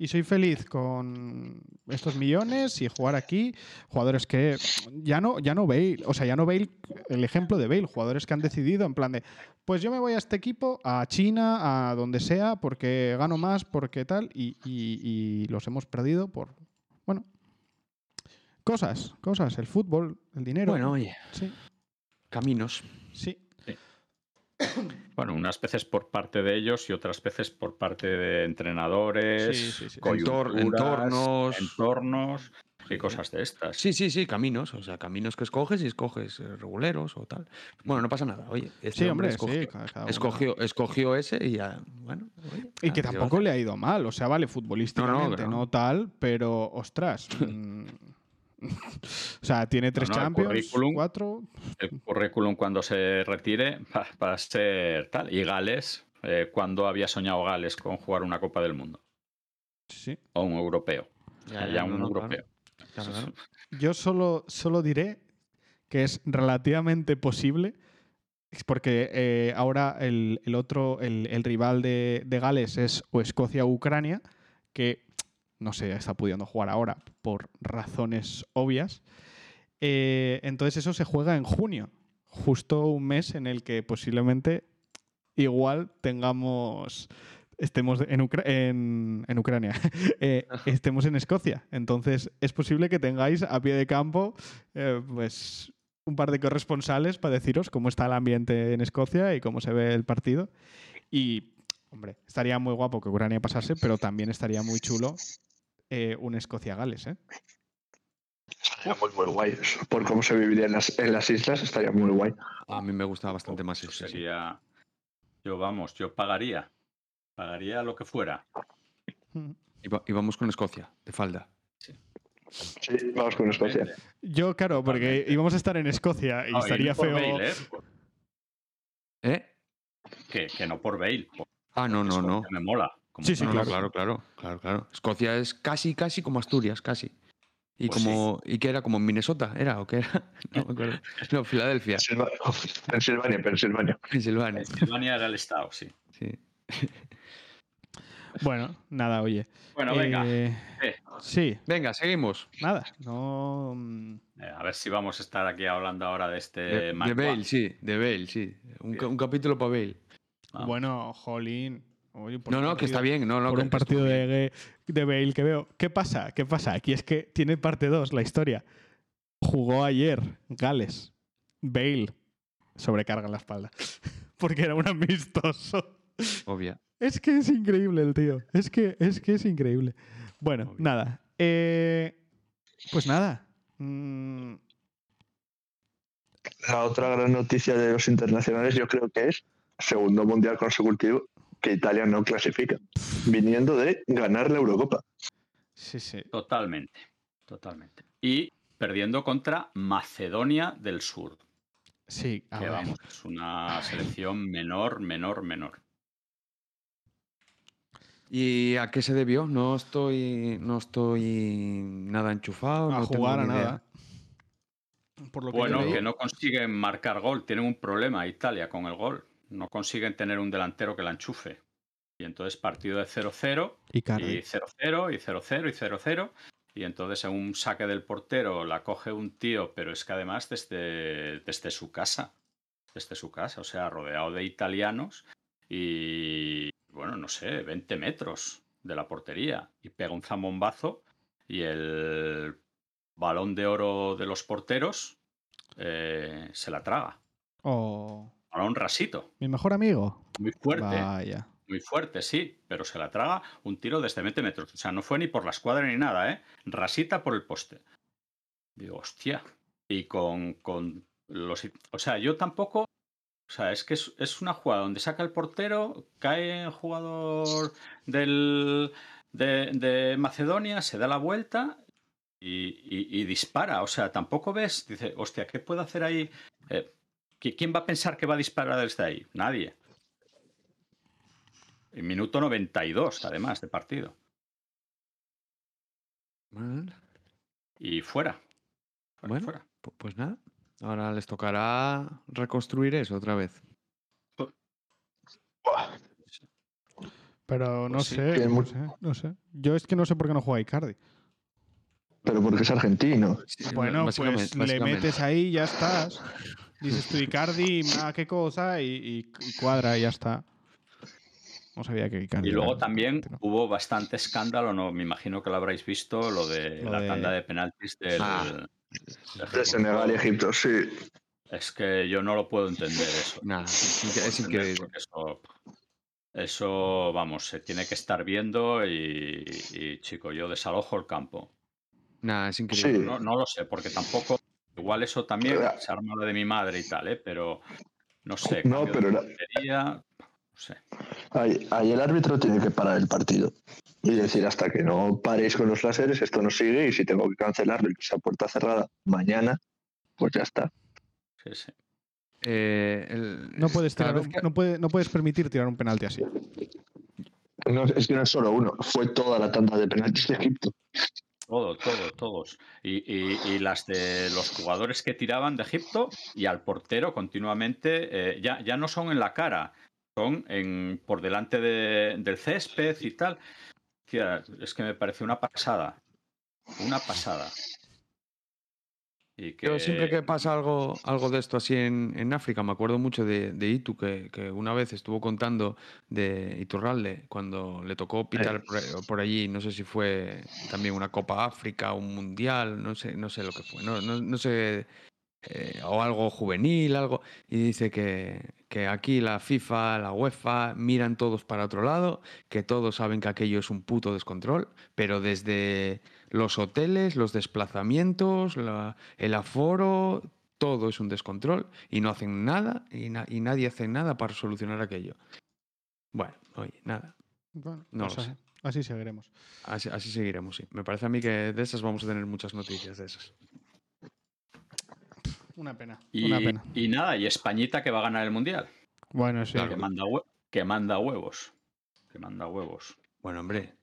y soy feliz con estos millones y jugar aquí. Jugadores que ya no, ya no Bale, o sea, ya no Bale, el ejemplo de Bale, jugadores que han decidido en plan de, pues yo me voy a este equipo, a China, a donde sea, porque gano más, porque tal, y, y- y los hemos perdido por, bueno, cosas, cosas, el fútbol, el dinero. Bueno, oye, sí, caminos. sí. Bueno, unas veces por parte de ellos y otras veces por parte de entrenadores, Sí, entornos. entornos y cosas de estas. Sí, sí, sí, caminos. O sea, caminos que escoges y escoges eh, reguleros o tal. Bueno, no pasa nada. Oye, este Sí, hombre, escogió, cada- escogió, escogió ese y ya. Bueno, oye, Y que nada, tampoco le ha ido mal, o sea, vale, futbolísticamente, No, no, no, no. tal, pero ostras. o sea, tiene tres no, Champions, currículum- cuatro. El currículum cuando se retire va, va a ser tal. Y Gales, eh, cuando había soñado Gales con jugar una Copa del Mundo? Sí. O un europeo. Ya, Ya, ya, un no, europeo. claro, claro. Yo solo, solo diré que es relativamente posible, es porque eh, ahora el, el otro, el, el rival de, de Gales es o Escocia o Ucrania, que no se está pudiendo jugar ahora por razones obvias. Eh, entonces eso se juega en junio, justo un mes en el que posiblemente igual tengamos estemos en, Ucra- en, en Ucrania, eh, estemos en Escocia. Entonces es posible que tengáis a pie de campo eh, pues un par de corresponsales para deciros cómo está el ambiente en Escocia y cómo se ve el partido. Y, hombre, estaría muy guapo que Ucrania pasase, pero también estaría muy chulo eh, un Escocia-Gales, ¿eh? Estaría muy, muy guay. Por cómo se viviría en las, en las islas, estaría muy guay. A mí me gustaba bastante más Eso sería. Yo, vamos, yo pagaría. Pagaría lo que fuera. Y, va- y vamos con Escocia, de falda. Sí, vamos con Escocia. Yo, claro, porque íbamos a estar en Escocia y No, estaría por feo. Bale, ¿eh? ¿Eh? que, que no por Bale. por- Ah, no, no, no. Me mola. Como Sí, sí, No, país. no, claro, claro, claro, claro. Escocia es casi, casi como Asturias, casi. Y Pues como, ¿y qué era? ¿Como en Minnesota? ¿Era o qué era? No me acuerdo. No, Filadelfia, Pensilvania, Pensilvania, Pensilvania. Pensilvania. Era el estado, sí. Sí. Bueno, nada, oye. Bueno, venga. Eh, eh, sí, Venga, seguimos. nada. No. eh, a ver si vamos a estar aquí hablando ahora de este De, de Bale, sí, de Bale, sí. Un, ca- un capítulo para Bale. Vamos. Bueno, Jolín. Oye, por No, no, que está bien. No, no, por que- un partido de, de Bale que veo. ¿Qué pasa? ¿Qué pasa? Aquí es que tiene parte 2 la historia. Jugó ayer Gales. Bale. Sobrecarga en la espalda. Porque era un amistoso. Obvia. Es que es increíble el tío. Es que es, que es increíble. Bueno, Obvio. nada. Eh, pues nada. Mm, La otra gran noticia de los internacionales yo creo que es segundo mundial consecutivo que Italia no clasifica, viniendo de ganar la Eurocopa. sí, sí. Totalmente, totalmente. Y perdiendo contra Macedonia del Sur, Sí, a que ver. vamos, es una selección menor, menor, menor. ¿Y a qué se debió? No estoy, no estoy nada enchufado. a no tengo jugar a ni idea. nada. Por lo que Bueno, que no consiguen marcar gol, tienen un problema Italia con el gol. No consiguen tener un delantero que la enchufe. Y entonces partido de 0-0 Y Cardi. y 0-0 y 0-0 y 0-0. Y entonces en un saque del portero la coge un tío, pero es que además desde, desde su casa. Desde su casa, o sea, rodeado de italianos y, bueno, no sé, 20 metros de la portería. Y pega un zambombazo y el balón de oro de los porteros eh, se la traga. Oh, Balón rasito, mi mejor amigo. muy fuerte. Vaya. Muy fuerte, sí, pero se la traga un tiro desde 20 metros. O sea, no fue ni por la escuadra ni nada, ¿eh? Rasita por el poste. Digo, hostia. Y con, con los. O sea, yo tampoco. O sea, es que es, es una jugada donde saca el portero, cae el jugador del, de, de Macedonia, se da la vuelta y, y- y dispara. O sea, tampoco ves. Dice, hostia, ¿qué puedo hacer ahí? Eh, ¿qui- ¿Quién va a pensar que va a disparar desde ahí? Nadie. En minuto 92, además, de partido. Bueno, Y fuera. Fuera, Bueno. fuera. pues nada. Ahora les tocará reconstruir eso otra vez. Pero no Pues sí, sé, no sé, no sé. Yo es que no sé por qué no juega Icardi. Pero porque es argentino. Bueno, pues le metes ahí y ya estás. Dices tú Icardi, ah, qué cosa, y, y- y cuadra y ya está. No sabía que Icardi. Y luego era también hubo bastante escándalo, no me imagino que lo habréis visto, lo de Lo la de- tanda de penaltis del, Ah. del De Egipto. Senegal y Egipto, sí. Es que yo no lo puedo entender eso. Nada, es, increíble. Eso, eso, vamos, se tiene que estar viendo y, y, chico, yo desalojo el campo. Nada, es increíble. Sí. No, no lo sé, porque tampoco, igual eso también se arma la de mi madre y tal, ¿eh? pero no sé. No, pero no sé. Ahí, ahí el árbitro tiene que parar el partido y decir hasta que no paréis con los láseres, esto no sigue y si tengo que cancelarlo y que sea puerta cerrada mañana, pues ya está. Sí, sí. Eh, el- No puedes, cada tirar vez un- que- no, puede- no puedes permitir tirar un penalti así. No, es que no es solo uno, fue toda la tanda de penaltis de Egipto. Todo, todo, todos. Y, y- las de los jugadores que tiraban de Egipto y al portero continuamente, eh, ya, ya no son en la cara, son en, por delante de- del césped y tal. Es que me parece una pasada. Una pasada. Y que, Yo siempre que pasa algo, algo de esto así en, en África, me acuerdo mucho de, de Itu, que, que una vez estuvo contando de Iturralde, cuando le tocó pitar por, por allí, no sé si fue también una Copa África, un Mundial, no sé, no sé lo que fue, no, no, no sé, eh, o algo juvenil, algo, y dice que, que aquí la FIFA, la UEFA, miran todos para otro lado, que todos saben que aquello es un puto descontrol, pero desde los hoteles, los desplazamientos, la- el aforo, todo es un descontrol y no hacen nada y, na- y nadie hace nada para solucionar aquello. Bueno, oye, nada, Bueno, No pues lo así, sé. así seguiremos. así, así seguiremos, sí. Me parece a mí que de esas vamos a tener muchas noticias de esas. Una pena. y, Una pena. y nada, y Españita que va a ganar el Mundial. Bueno, sí. Claro. Que manda, que manda huevos. Que manda huevos. Bueno, hombre.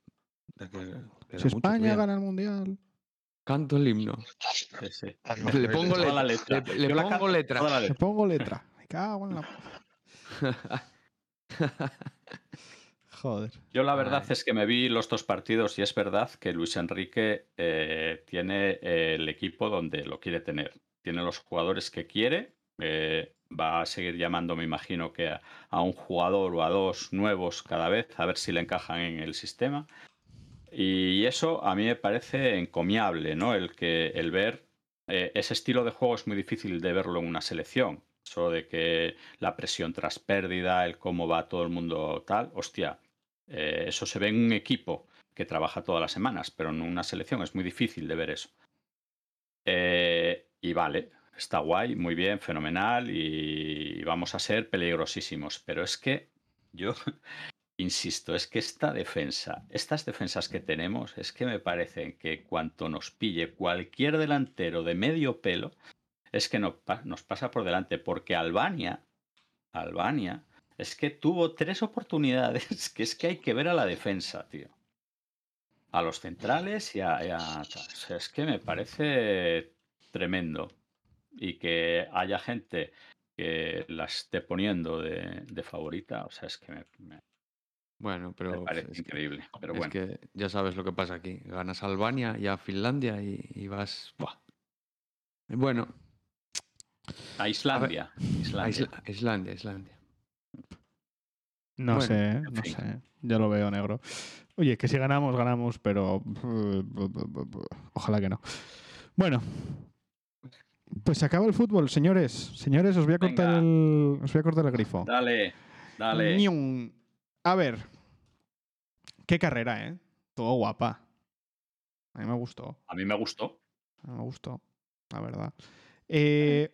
Si España todavía. gana el mundial. Canto el himno. Sí, sí. No, Le pongo la letra. letra. Le, pongo canto letra. Le pongo letra. Me cago en la. Joder. Yo la verdad Ay. es que me vi los dos partidos y es verdad que Luis Enrique eh, tiene eh, el equipo donde lo quiere tener. Tiene los jugadores que quiere. eh, va a seguir llamando, me imagino, que a, a un jugador o a dos nuevos cada vez, a ver si le encajan en el sistema. Y eso a mí me parece encomiable, ¿no? El que el ver eh, ese estilo de juego es muy difícil de verlo en una selección. Eso de que la presión tras pérdida, el cómo va todo el mundo tal, hostia, eh, eso se ve en un equipo que trabaja todas las semanas, pero en una selección es muy difícil de ver eso. Eh, y vale, está guay, muy bien, fenomenal y vamos a ser peligrosísimos. Pero es que yo insisto, es que esta defensa, estas defensas que tenemos, es que me parecen que cuanto nos pille cualquier delantero de medio pelo, es que nos pasa por delante, porque Albania, Albania, es que tuvo tres oportunidades, que es que hay que ver a la defensa, tío. A los centrales y a... y a- es que me parece tremendo. Y que haya gente que la esté poniendo de, favorita, o sea, es que me- Bueno, me pero parece es que- increíble. Es bueno, que ya sabes lo que pasa aquí. Ganas a Albania y a Finlandia y, y vas. buah. Bueno, a Islandia. a Islandia. Isla- Islandia, Islandia. No Bueno, sé, no fin. sé. Yo lo veo negro. Oye, que si ganamos, ganamos, pero. Ojalá que no. Bueno. Pues se acaba el fútbol, señores. Señores, os voy a cortar Venga. el. Os voy a cortar el grifo. Dale, dale. A ver. Qué carrera, ¿eh? Todo guapa. A mí me gustó. A mí me gustó. A mí me gustó, la verdad. Eh,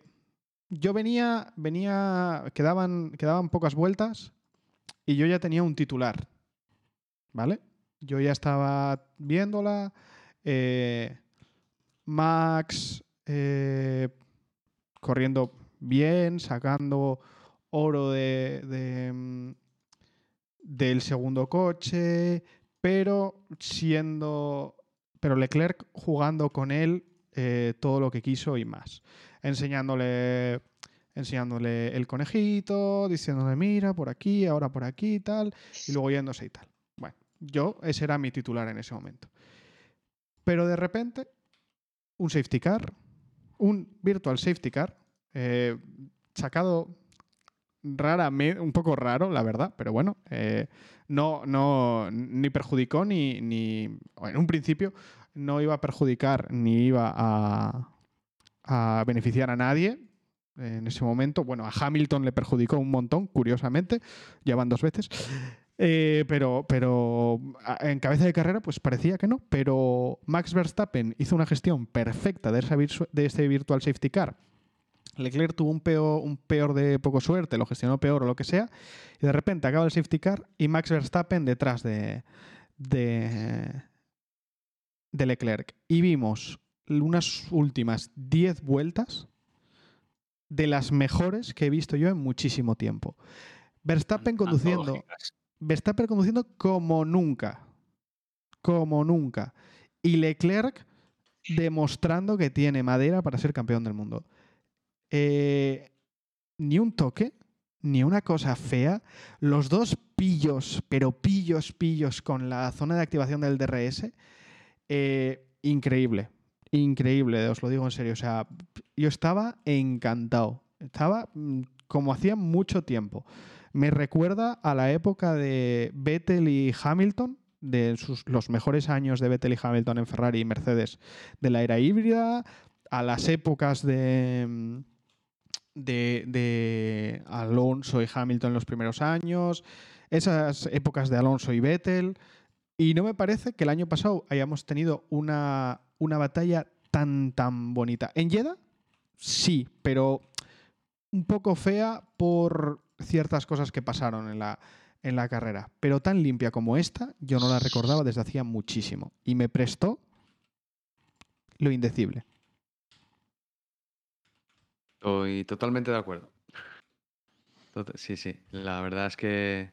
yo venía, venía, quedaban, quedaban pocas vueltas y yo ya tenía un titular, ¿vale? Yo ya estaba viéndola. eh, Max eh, corriendo bien, sacando oro de, de, mm, del segundo coche, pero siendo pero Leclerc jugando con él eh, todo lo que quiso y más. Enseñándole, enseñándole el conejito, diciéndole, mira, por aquí, ahora por aquí y tal, y luego yéndose y tal. Bueno, yo, ese era mi titular en ese momento. Pero de repente, un safety car, un virtual safety car, eh, sacado raramente, un poco raro, la verdad, pero bueno, eh, no, no, ni perjudicó ni, ni, en un principio no iba a perjudicar ni iba a, beneficiar a nadie en ese momento. Bueno, a Hamilton le perjudicó un montón, curiosamente, ya van dos veces. Eh, pero, pero en cabeza de carrera, pues parecía que no. Pero Max Verstappen hizo una gestión perfecta de, esa de ese virtual safety car. Leclerc tuvo un peor, un peor de poco suerte, lo gestionó peor o lo que sea, y de repente acaba el safety car y Max Verstappen detrás de, de, de Leclerc. Y vimos unas últimas 10 vueltas de las mejores que he visto yo en muchísimo tiempo. Verstappen conduciendo. Verstappen conduciendo como nunca. Como nunca. Y Leclerc demostrando que tiene madera para ser campeón del mundo. Eh, ni un toque, ni una cosa fea. Los dos pillos, pero pillos, pillos con la zona de activación del DRS. eh, increíble. Increíble, os lo digo en serio. O sea, yo estaba encantado. Estaba mm, como hacía mucho tiempo. Me recuerda a la época de Vettel y Hamilton, de sus, los mejores años de Vettel y Hamilton en Ferrari y Mercedes de la era híbrida, a las épocas de, mm, de, Alonso y Hamilton en los primeros años, esas épocas de Alonso y Vettel. Y no me parece que el año pasado hayamos tenido una, una batalla tan, tan bonita. En Jeddah, sí, pero un poco fea por ciertas cosas que pasaron en la, en la carrera. Pero tan limpia como esta, yo no la recordaba desde hacía muchísimo. Y me prestó lo indecible. Estoy totalmente de acuerdo. Tot- Sí, sí. La verdad es que,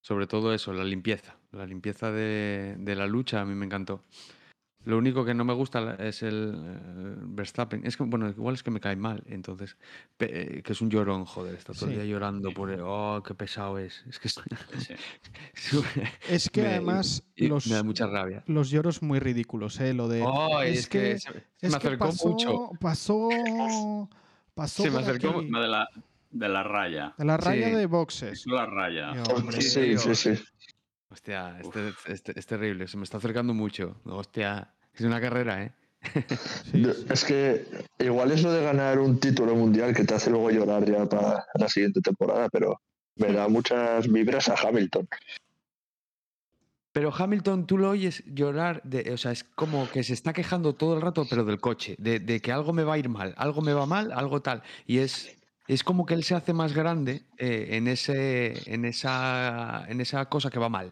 sobre todo eso, la limpieza. La limpieza de, de la lucha a mí me encantó. Lo único que no me gusta la- es el, eh, Verstappen. Es que, bueno, igual es que me cae mal, entonces. pe- eh, que es un llorón, joder. Está todo el Sí. día llorando por. el- Oh, qué pesado es. Es que es- Sí. Es que me- además y los, me da mucha rabia. los lloros muy ridículos, ¿eh? Lo de. Oh, es, es, que, que, se, se es me que acercó pasó, mucho. pasó. Pasó. Se me acercó- aquí, de la, de la raya. de la raya Sí. de boxes. La raya. Hombre, Sí, sí, sí. Hostia, este, este- es terrible. Se me está acercando mucho. Hostia, es una carrera, ¿eh? sí, sí. Es que igual es lo de ganar un título mundial que te hace luego llorar ya para la siguiente temporada, pero me da muchas vibras a Hamilton. Pero Hamilton, tú lo oyes llorar, de, o sea, es como que se está quejando todo el rato, pero del coche, de, que algo me va a ir mal, algo me va mal, algo tal. Y es, es como que él se hace más grande eh, en, ese, en, esa, en esa cosa que va mal.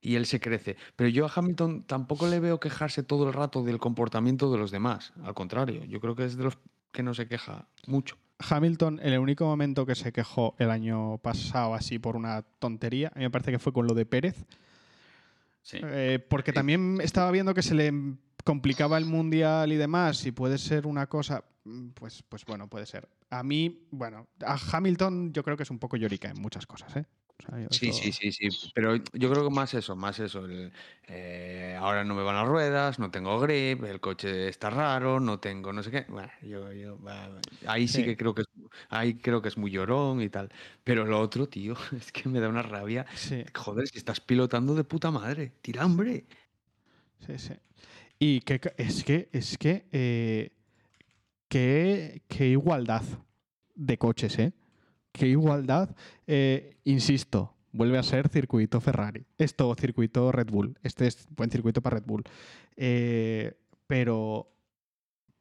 Y él se crece. Pero yo a Hamilton tampoco le veo quejarse todo el rato del comportamiento de los demás. Al contrario, yo creo que es de los que no se queja mucho. Hamilton, el único momento que se quejó el año pasado así por una tontería, a me parece que fue con lo de Pérez, Sí. eh, porque también estaba viendo que se le complicaba el mundial y demás, y puede ser una cosa, mm, pues, pues bueno, puede ser. A mí, bueno, a Hamilton yo creo que es un poco llorica en muchas cosas, ¿eh? Sí, sí, sí, sí. Pero yo creo que más eso, más eso. el, eh, ahora no me van las ruedas, no tengo grip, el coche está raro, no tengo no sé qué. Bueno, yo, ahí sí, Sí. que creo que es, ahí creo que es muy llorón y tal. Pero lo otro, tío, es que me da una rabia. Sí, Joder, si estás pilotando de puta madre, tira hombre. sí, sí. Y que es que, es que, eh, qué igualdad de coches, ¿eh? Qué igualdad. Eh, insisto, vuelve a ser circuito Ferrari. Esto, circuito Red Bull. Este es buen circuito para Red Bull. Eh, pero,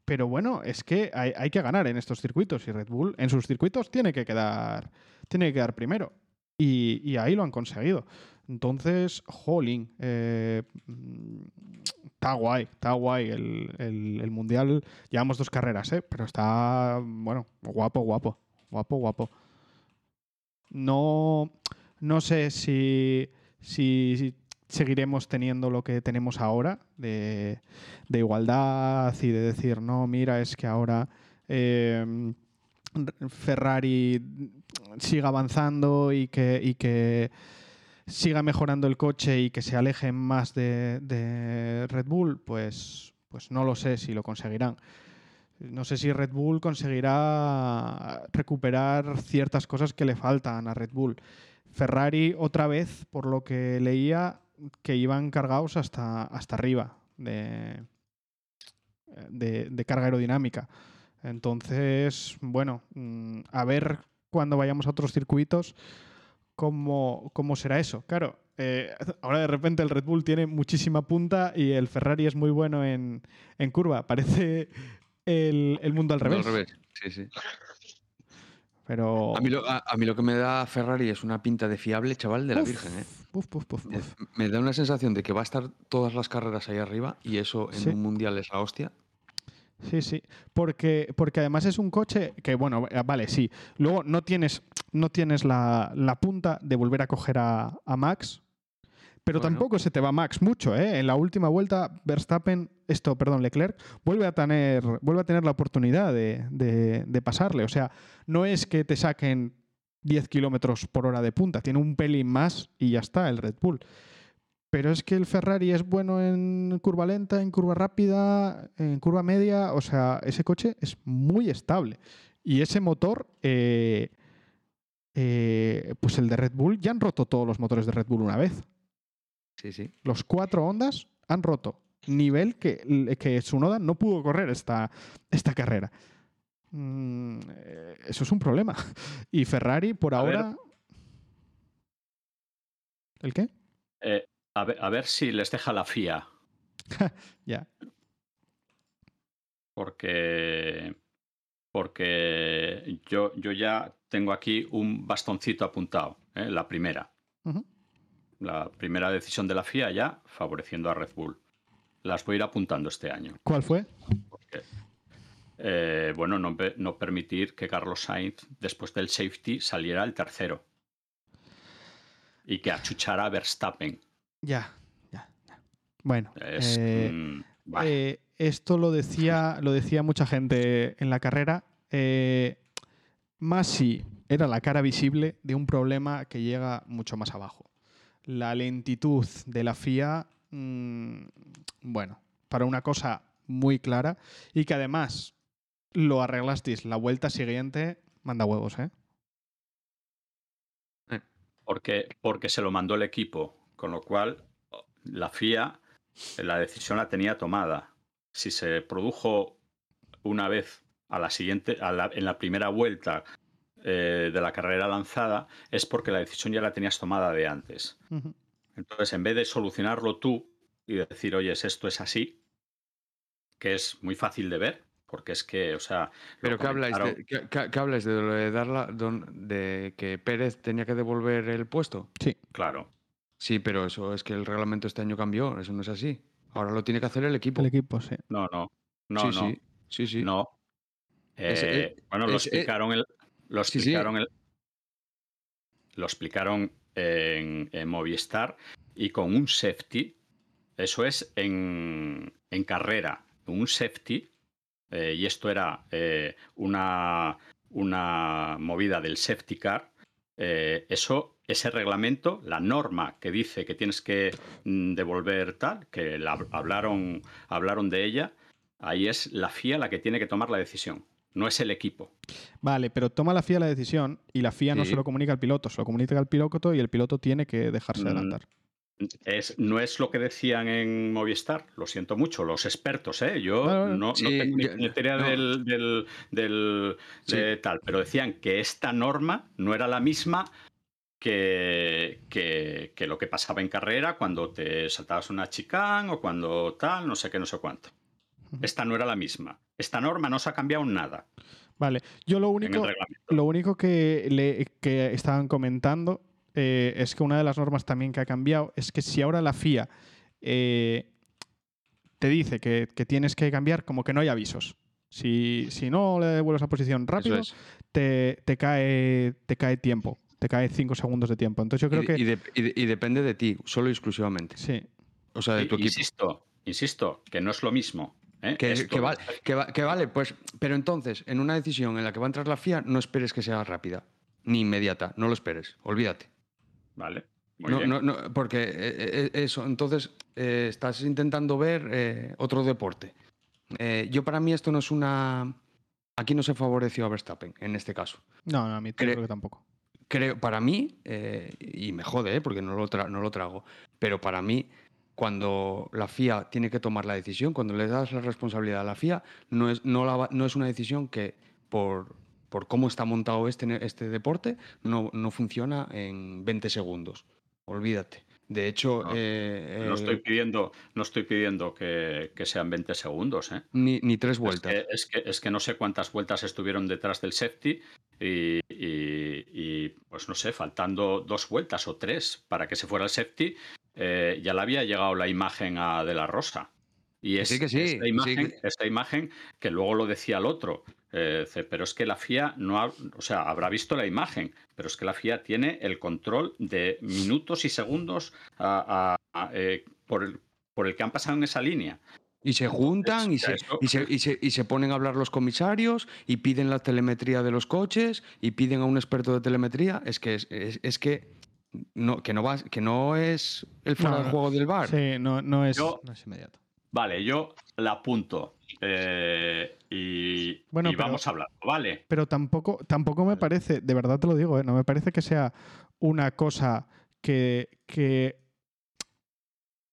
pero bueno, es que hay, que ganar en estos circuitos y Red Bull en sus circuitos tiene que quedar, tiene que quedar primero. Y, ahí lo han conseguido. Entonces, jolín, eh, está guay, está guay el, el- el Mundial. Llevamos dos carreras, ¿eh? pero está, bueno, guapo, guapo, guapo, guapo. No, no sé si, si, seguiremos teniendo lo que tenemos ahora de, de igualdad y de decir, no, mira, es que ahora eh, Ferrari siga avanzando y que, y que siga mejorando el coche y que se alejen más de, de Red Bull, pues, pues no lo sé si lo conseguirán. No sé si Red Bull conseguirá recuperar ciertas cosas que le faltan a Red Bull. Ferrari, otra vez, por lo que leía, que iban cargados hasta, hasta arriba de, de, carga aerodinámica. Entonces, bueno, mm, a ver cuando vayamos a otros circuitos cómo, cómo será eso. Claro, eh, ahora de repente el Red Bull tiene muchísima punta y el Ferrari es muy bueno en, en curva. Parece el, el mundo al revés. Al revés. Sí, sí. Pero. A mí, lo, a, a mí lo que me da Ferrari es una pinta de fiable, chaval, de la Uf, Virgen, ¿eh? uf, uf, uf, Me, da una sensación de que va a estar todas las carreras ahí arriba y eso en Sí. un mundial es la hostia. Sí, sí. Porque, porque además es un coche que, bueno, eh, vale, sí. Luego no tienes, no tienes la, la punta de volver a coger a, a Max. Pero Bueno. tampoco se te va Max mucho, ¿eh? En la última vuelta, Verstappen, esto, perdón, Leclerc, vuelve a tener, vuelve a tener la oportunidad de, de- de pasarle. O sea, no es que te saquen 10 kilómetros por hora de punta, tiene un pelín más y ya está, el Red Bull. Pero es que el Ferrari es bueno en curva lenta, en curva rápida, en curva media. O sea, ese coche es muy estable. Y ese motor, eh, eh, pues el de Red Bull, ya han roto todos los motores de Red Bull una vez. Sí, sí. Los cuatro Hondas han roto. Nivel que, que Tsunoda no pudo correr esta, esta carrera. Mm, eh, eso es un problema. Y Ferrari, por A ver. ahora. ¿El qué? Eh, a, ver, a ver si les deja la FIA, Ya. porque, porque yo, yo ya tengo aquí un bastoncito apuntado, ¿eh? la primera. La primera decisión de la FIA ya favoreciendo a Red Bull. Las voy a ir apuntando este año. ¿Cuál fue? porque eh, bueno, no, pe- no permitir que Carlos Sainz, después del safety, saliera el tercero. Y que achuchara a Verstappen. Ya, ya, ya. Bueno, Es, eh, mm, eh, esto lo decía, lo decía mucha gente en la carrera. Masi era la cara visible de un problema que llega mucho más abajo. La lentitud de la FIA, mm, bueno, para una cosa muy clara y que además lo arreglasteis la vuelta siguiente, manda huevos, ¿eh? porque, porque se lo mandó el equipo. Con lo cual, la FIA, la decisión la tenía tomada. Si se produjo una vez a la siguiente, en la primera vuelta eh, de la carrera lanzada, es porque la decisión ya la tenías tomada de antes. Entonces, en vez de solucionarlo tú y decir, oye, esto es así, que es muy fácil de ver, porque es que, o sea. ¿Pero qué habláis, de, qué, qué- qué habláis de lo de darla, don- de que Pérez tenía que devolver el puesto? Sí, Claro. Sí, pero eso es que el reglamento este año cambió, eso no es así. Ahora lo tiene que hacer el equipo. el equipo, sí. No, no. No, sí, no. sí, sí, sí. No. Es- Eh, eh, bueno, lo es- eh, explicaron el. Lo sí, sí. explicaron el. Lo explicaron en, en Movistar y con un safety. Eso es en, en carrera. Un safety. eh, y esto era eh, una, una movida del safety car. eh, eso, ese reglamento, la norma que dice que tienes que mm, devolver tal, que la, hablaron, hablaron de ella, ahí es la FIA la que tiene que tomar la decisión, no es el equipo. Vale, pero toma la FIA la decisión y la FIA no se lo comunica al piloto, se lo comunica al piloto y el piloto tiene que dejarse Mm, adelantar. Es, no es lo que decían en Movistar, lo siento mucho, los expertos, ¿eh? Yo no, no Sí, tengo ni no. del, del, del- de tal, pero decían que esta norma no era la misma que, que, que lo que pasaba en carrera cuando te saltabas una chicán o cuando tal, no sé qué, no sé cuánto. Esta no era la misma. Esta norma no se ha cambiado nada Vale, yo lo único, lo único que, le- que estaban comentando eh, es que una de las normas también que ha cambiado es que si ahora la FIA eh, te dice que, que tienes que cambiar, como que no hay avisos. Si, si no le devuelves a posición rápido, es. te, te cae, te cae tiempo, te cae 5 segundos de tiempo. Entonces yo creo y, que... y de- y de- y depende de ti, solo y exclusivamente. sí, O sea, de tu equipo. Insisto, insisto, que no es lo mismo. ¿Eh? Que, vale, que, va- que vale, pues. Pero entonces, en una decisión en la que va a entrar la FIA, no esperes que sea rápida, ni inmediata. No lo esperes, olvídate. Vale. muy No, bien. no, no, porque eh, eh, eso, entonces eh, estás intentando ver eh, otro deporte. Eh, yo para mí esto no es una... Aquí no se favoreció a Verstappen, en este caso. no, no, a mí Cre- creo que tampoco. Creo, para mí, eh, y me jode, eh, porque no lo, tra- no lo trago, pero para mí, cuando la FIA tiene que tomar la decisión, cuando le das la responsabilidad a la FIA, no es, no la no es una decisión que por, por cómo está montado este, este deporte no, no funciona en 20 segundos. Olvídate. De hecho, No, eh, No eh, estoy pidiendo, no estoy pidiendo que, que sean 20 segundos. ¿eh? ni, ni tres Es vueltas. que, es, que, es que no sé cuántas vueltas estuvieron detrás del safety y, y- y, pues no sé, faltando dos vueltas o tres para que se fuera el safety, eh, ya le había llegado la imagen a De La Rosa. Y es sí, que sí, esta, sí, imagen, que- esta imagen que luego lo decía el otro. eh, pero es que la FIA no ha, o sea, habrá visto la imagen, pero es que la FIA tiene el control de minutos y segundos a- a- a, eh, por, el, por el que han pasado en esa línea. Y se juntan y se, eso- y, se, y se- y se ponen a hablar los comisarios y piden la telemetría de los coches y piden a un experto de telemetría. Es que es, es- es que no, que no va, que no es el fuera No, juego del bar. Sí, no, no, es, Yo- no es inmediato. Vale, yo la apunto eh, y, Bueno, y pero- vamos a hablar, ¿vale? Pero tampoco, tampoco me parece, de verdad te lo digo, ¿eh? no me parece que sea una cosa que, que,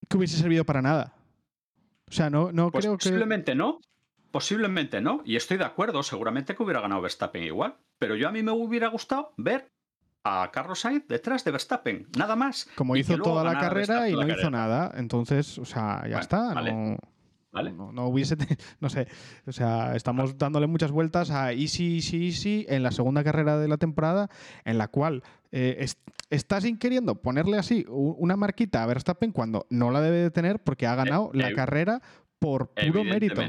que hubiese servido para nada. O sea, no, no Pues creo que. posiblemente no, posiblemente no, y estoy de acuerdo, seguramente que hubiera ganado Verstappen igual, pero yo a mí me hubiera gustado ver a Carlos Sainz detrás de Verstappen, nada más. Como hizo toda la carrera y no hizo nada. Entonces, o sea, ya Bueno, está. vale, no, ¿Vale? no, no hubiese. No sé. O sea, estamos dándole muchas vueltas a Easy, Easy, Easy en la segunda carrera de la temporada, en la cual eh, es- estás queriendo ponerle así una marquita a Verstappen cuando no la debe de tener porque ha ganado la eh, carrera por puro mérito.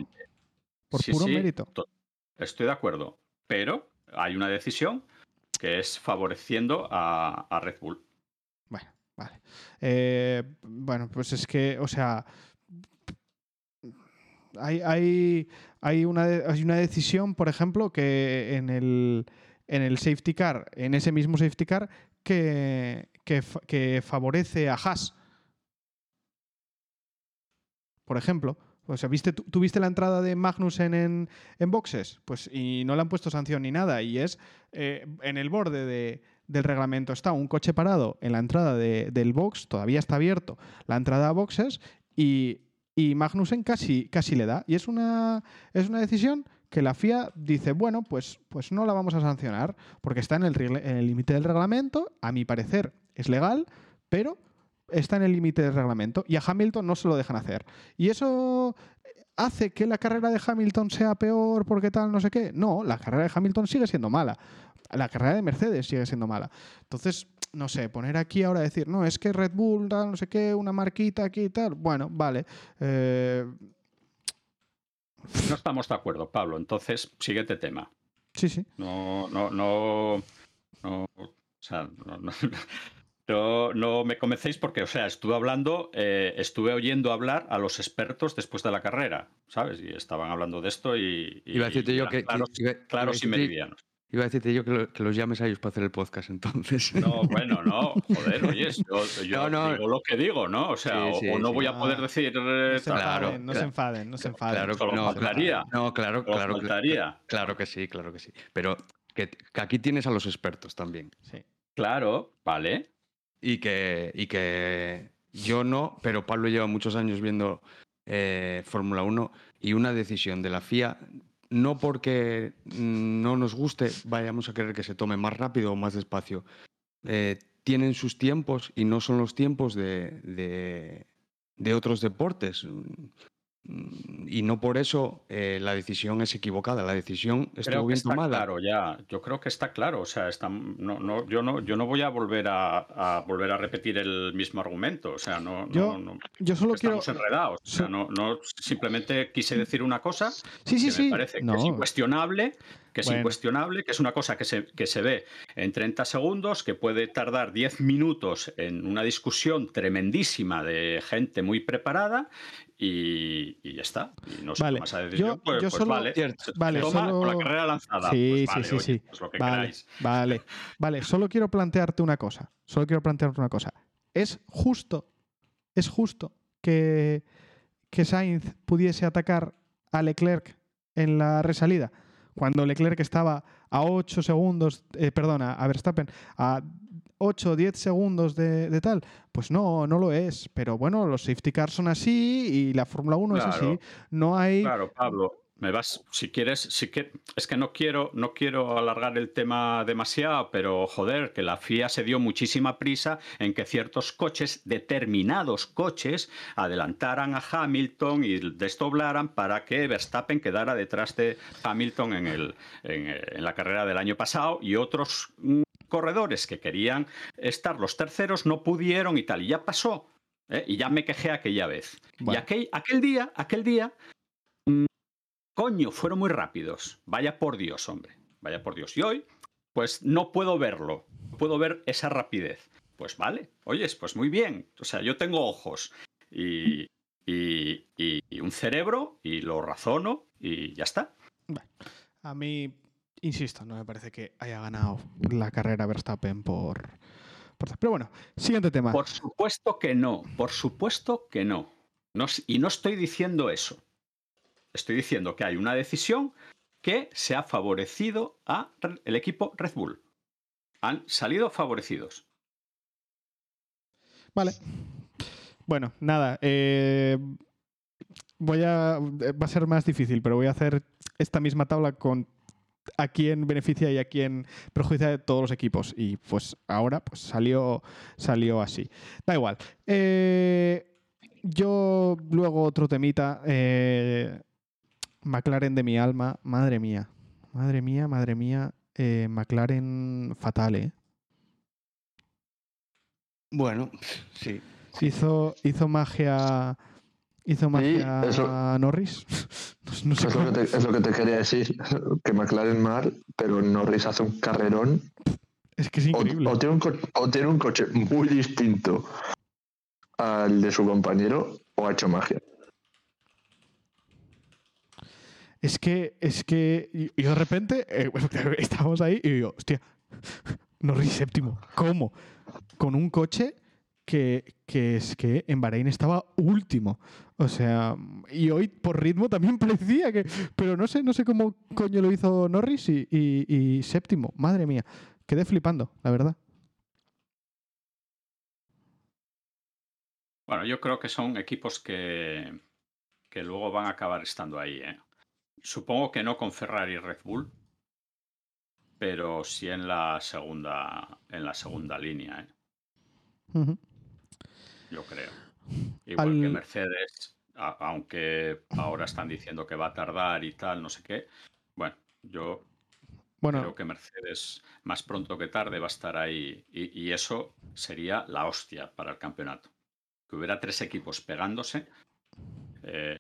Por Sí, puro sí, mérito. to- estoy de acuerdo. Pero hay una decisión que es favoreciendo a, Red Bull. Bueno, vale. Eh, bueno, pues es que, o sea, hay, hay, hay, una, hay una decisión, por ejemplo, que en el, en el safety car, en ese mismo safety car, que, que favorece a Haas. Por ejemplo. O sea, ¿viste, tú, tú viste la entrada de Magnussen en, en boxes? Pues y no le han puesto sanción ni nada. Y es eh, en el borde de, del reglamento está un coche parado en la entrada de- del box, todavía está abierto la entrada a boxes y, y Magnussen casi, casi le da. Y es una, es una decisión que la FIA dice, bueno, pues, pues no la vamos a sancionar porque está en el límite del reglamento, a mi parecer es legal, pero está en el límite del reglamento y a Hamilton no se lo dejan hacer. Y eso hace que la carrera de Hamilton sea peor porque tal, no sé qué. No, la carrera de Hamilton sigue siendo mala. La carrera de Mercedes sigue siendo mala. Entonces, no sé, poner aquí ahora decir, no, es que Red Bull, tal, no sé qué, una marquita aquí y tal. Bueno, vale. Eh, No estamos de acuerdo, Pablo. Entonces, siguiente tema. sí, sí. No, no, no, no, o sea, no, no, no- no me convencéis porque, o sea, estuve hablando, eh, estuve oyendo hablar a los expertos después de la carrera, ¿sabes? Y estaban hablando de esto y, y- Iba a decirte yo que, que- claros, iba- iba a claros y decirte- meridianos. iba a decirte yo que, lo- que los llames a ellos para hacer el podcast entonces. No, bueno, no, joder, oye, yo, yo No, no. digo lo que digo, ¿no? O sea, Sí, o- sí, o, no sí. voy a poder decir No eh, se tal. Claro, enfaden, no se enfaden, no se enfaden. Claro, Solo no, faltaría. No, claro, claro. que- faltaría. Claro que sí, claro que sí. Pero que, que aquí tienes a los expertos también. Sí. Claro, vale. Y que, y que yo no, pero Pablo lleva muchos años viendo eh, Fórmula 1 y una decisión de la FIA, no porque no nos guste, vayamos a querer que se tome más rápido o más despacio. Eh, tienen sus tiempos y no son los tiempos de- de otros deportes. Y no por eso eh, la decisión es equivocada. La decisión Creo estuvo que bien está tomada. claro ya. Yo creo que está claro. O sea, está, no, no, yo no, yo no voy a volver a, a volver a repetir el mismo argumento. O sea, no, Yo no, no- Yo solo quiero. estamos enredados. O sea, no, no simplemente quise decir una cosa Sí, sí, que sí. me parece que es incuestionable, que es Bueno. incuestionable, que es una cosa que se, que se ve en 30 segundos, que puede tardar 10 minutos en una discusión tremendísima de gente muy preparada y, y ya está. Y no se Vale, toma esa decisión, yo- pues, yo pues solo- vale. Vale, toma solo- con la carrera lanzada. Sí, pues vale, sí, sí, oye, sí. pues lo que Vale, queráis. vale, vale. Solo quiero plantearte una cosa. Solo quiero plantearte una cosa. Es justo, es justo que, que Sainz pudiese atacar a Leclerc en la resalida. Cuando Leclerc estaba a 8 segundos, eh, perdona, a Verstappen, a 8 o 10 segundos de, de tal. Pues no, no lo es. Pero bueno, los safety cars son así y la Fórmula 1 es Claro. así. No hay. Claro, Pablo, me vas, si quieres, si que, es que no quiero, no quiero alargar el tema demasiado, pero joder, que la FIA se dio muchísima prisa en que ciertos coches, determinados coches, adelantaran a Hamilton y desdoblaran para que Verstappen quedara detrás de Hamilton en, el, en, en la carrera del año pasado y otros mm, corredores que querían estar los terceros no pudieron y tal, y ya pasó. ¿eh? Y ya me quejé aquella vez. Y aquel, aquel día, aquel día, mm, coño, fueron muy rápidos. Vaya por Dios, hombre. Vaya por Dios. Y hoy, pues no puedo verlo. Puedo ver esa rapidez. Pues vale, oyes, pues muy bien. O sea, yo tengo ojos y, y- y- y un cerebro y lo razono y ya está. A mí, insisto, no me parece que haya ganado la carrera Verstappen por. por- Pero bueno, siguiente tema. Por supuesto que no, por supuesto que no. Y no estoy diciendo eso. Estoy diciendo que hay una decisión que se ha favorecido a Re- el equipo Red Bull. Han salido favorecidos. Vale. Bueno, nada. eh, voy a. Va a ser más difícil, pero voy a hacer esta misma tabla con a quién beneficia y a quién perjudicia de todos los equipos. Y pues ahora pues salió, salió así. Da igual. Eh, yo luego otro temita. eh, McLaren de mi alma. Madre mía. Madre mía, madre mía. eh, McLaren fatal, ¿eh? Bueno, sí. Hizo, hizo magia. Hizo magia eso- Norris. No, no sé Es lo, que te, es lo que te quería decir, que McLaren mal, pero Norris hace un carrerón Es que es increíble. o tiene un co- o tiene un coche muy distinto al de su compañero o ha hecho magia. Es que, es que y- y de repente eh, estábamos ahí y digo, hostia, Norris séptimo. ¿Cómo? Con un coche que, que es que en Bahrein estaba último. O sea, y hoy por ritmo también parecía que. Pero no sé, no sé cómo coño lo hizo Norris y, y- y séptimo. Madre mía. Quedé flipando, la verdad. Bueno, yo creo que son equipos que, que luego van a acabar estando ahí. ¿eh? Supongo que no con Ferrari y Red Bull, pero sí en la segunda, en la segunda línea, ¿eh? Yo creo. Igual que Mercedes, a- aunque ahora están diciendo que va a tardar y tal, no sé qué. Bueno, yo Bueno, creo que Mercedes más pronto que tarde va a estar ahí y, y eso sería la hostia para el campeonato. Que hubiera tres equipos pegándose eh,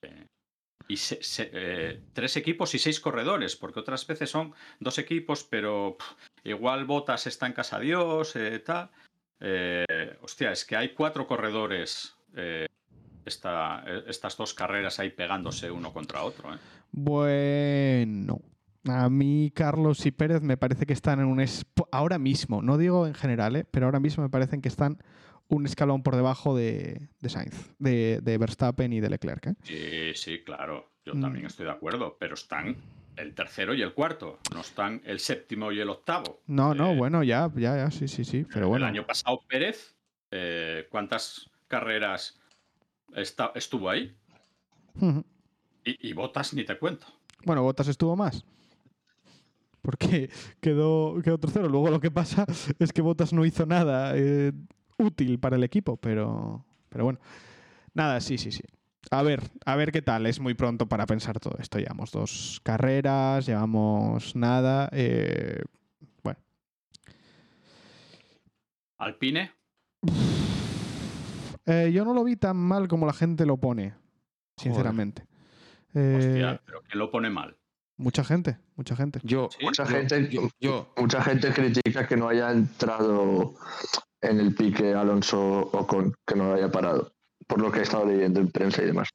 y se- se- eh, tres equipos y seis corredores, porque otras veces son dos equipos, pero pff, igual Botas está en casa Dios, eh, tal. Eh, hostia, es que hay cuatro corredores eh, esta- eh, estas dos carreras ahí pegándose uno contra otro. ¿eh? Bueno, a mí Carlos y Pérez me parece que están en un... Ahora mismo, no digo en general, pero ahora mismo me parecen que están un escalón por debajo de, de Sainz, de, de Verstappen y de Leclerc. Sí, sí, claro. Yo Mm. también estoy de acuerdo, pero están el tercero y el cuarto, no están el séptimo y el octavo. No, no, Eh, bueno, ya, ya, ya, sí, sí, sí, pero bueno. El año pasado Pérez, eh, ¿cuántas carreras esta- estuvo ahí? Y, y Botas ni te cuento. Bueno, Bottas estuvo más. Porque quedó, quedó tercero. Luego lo que pasa es que Bottas no hizo nada eh, útil para el equipo, pero, pero bueno. Nada, sí, sí, sí. A ver, a ver qué tal. Es muy pronto para pensar todo esto. Llevamos dos carreras, llevamos nada. eh, bueno, Alpine, Eh, yo no lo vi tan mal como la gente lo pone, sinceramente. Eh, hostia, pero ¿quién lo pone mal? mucha gente, mucha gente. Yo, Sí, Mucha gente, yo- yo- mucha gente critica que no haya entrado en el pique Alonso o con que no lo haya parado, por lo que he estado leyendo en prensa y demás.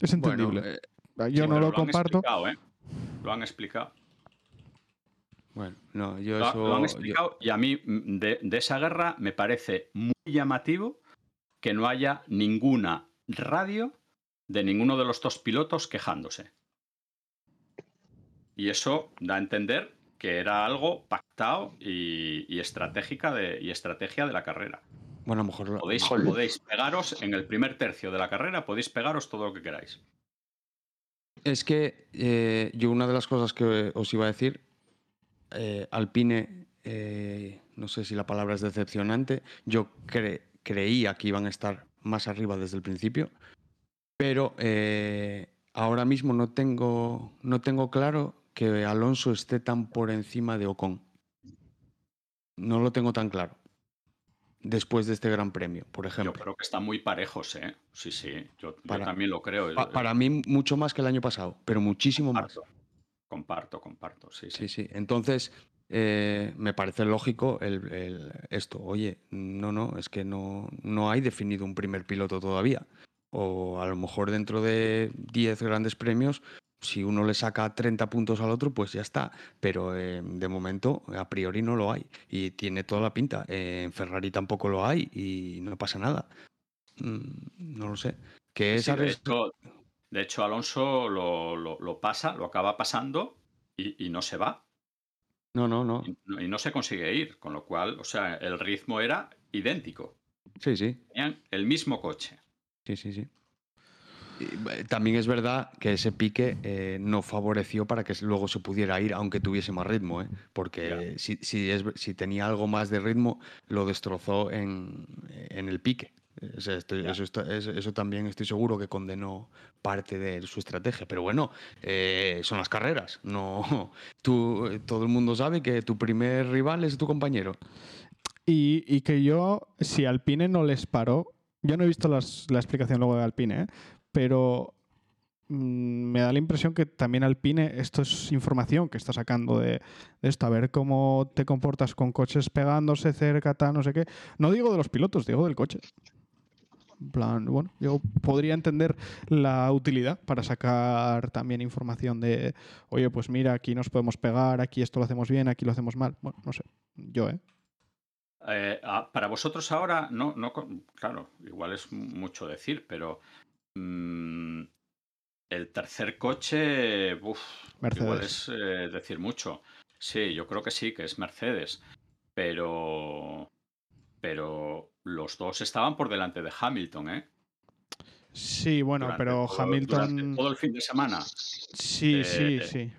Es bueno, entendible. eh, yo Sí, no lo han comparto. explicado, ¿eh? Lo han explicado. bueno, no, yo Lo, eso. lo han yo- explicado y a mí mm, de, de esa guerra me parece muy llamativo que no haya ninguna radio de ninguno de los dos pilotos quejándose. Y eso da a entender que era algo pactado y, y estratégica de, y estrategia de la carrera. Bueno, a lo mejor. lo- Podéis, Joder. podéis pegaros en el primer tercio de la carrera, podéis pegaros todo lo que queráis. Es que eh, yo una de las cosas que os iba a decir, eh, Alpine, eh, no sé si la palabra es decepcionante, yo cre- creía que iban a estar más arriba desde el principio, pero eh, ahora mismo no tengo, no tengo claro que Alonso esté tan por encima de Ocon. No lo tengo tan claro. Después de este Gran Premio, por Yo ejemplo. creo que están muy parejos, ¿eh? Sí, sí, yo, yo Para- también lo creo. Pa- para mí mucho más que el año pasado, pero muchísimo más. comparto, comparto, comparto, sí, Sí, sí. sí. Entonces, eh, me parece lógico el, el- esto. Oye, no, no, es que no, no hay definido un primer piloto todavía. O a lo mejor dentro de 10 grandes premios, si uno le saca 30 puntos al otro, pues ya está. Pero eh, de momento, a priori no lo hay. Y tiene toda la pinta. Eh, en Ferrari tampoco lo hay y no pasa nada. Mm, no lo sé. Que Sí, de, hecho, de hecho, Alonso lo, lo- lo pasa, lo acaba pasando y, y no se va. No, no, no. Y, no- y no se consigue ir. Con lo cual, o sea, el ritmo era idéntico. Sí, sí. Tenían el mismo coche. Sí, sí, sí. Eh, También es verdad que ese pique eh, no favoreció para que luego se pudiera ir, aunque tuviese más ritmo, ¿eh? porque si, si, es, si tenía algo más de ritmo, lo destrozó en, en el pique. O sea, estoy- eso, está- eso, eso también estoy seguro que condenó parte de su estrategia. Pero bueno, eh, son las carreras. No, tú, eh, todo el mundo sabe que tu primer rival es tu compañero. Y, y que yo, si Alpine no les paró, yo no he visto las- la explicación luego de Alpine, ¿eh? Pero mm, me da la impresión que también Alpine, esto es información que está sacando de, de esto, a ver cómo te comportas con coches pegándose cerca, tal, no sé qué. No digo de los pilotos, digo del coche. En plan, bueno, yo podría entender la utilidad para sacar también información de, oye, pues mira, aquí nos podemos pegar, aquí esto lo hacemos bien, aquí lo hacemos mal. Bueno, no sé, yo, ¿eh? Eh, ah, para vosotros ahora, no, no, claro, igual es mucho decir, pero mm, el tercer coche, uf, igual Mercedes. es eh, decir mucho. Sí, yo creo que sí, que es Mercedes, pero, pero los dos estaban por delante de Hamilton, ¿eh? Sí, bueno, Durante pero todo- Hamilton... todo el fin de semana. Sí, sí, Eh, sí.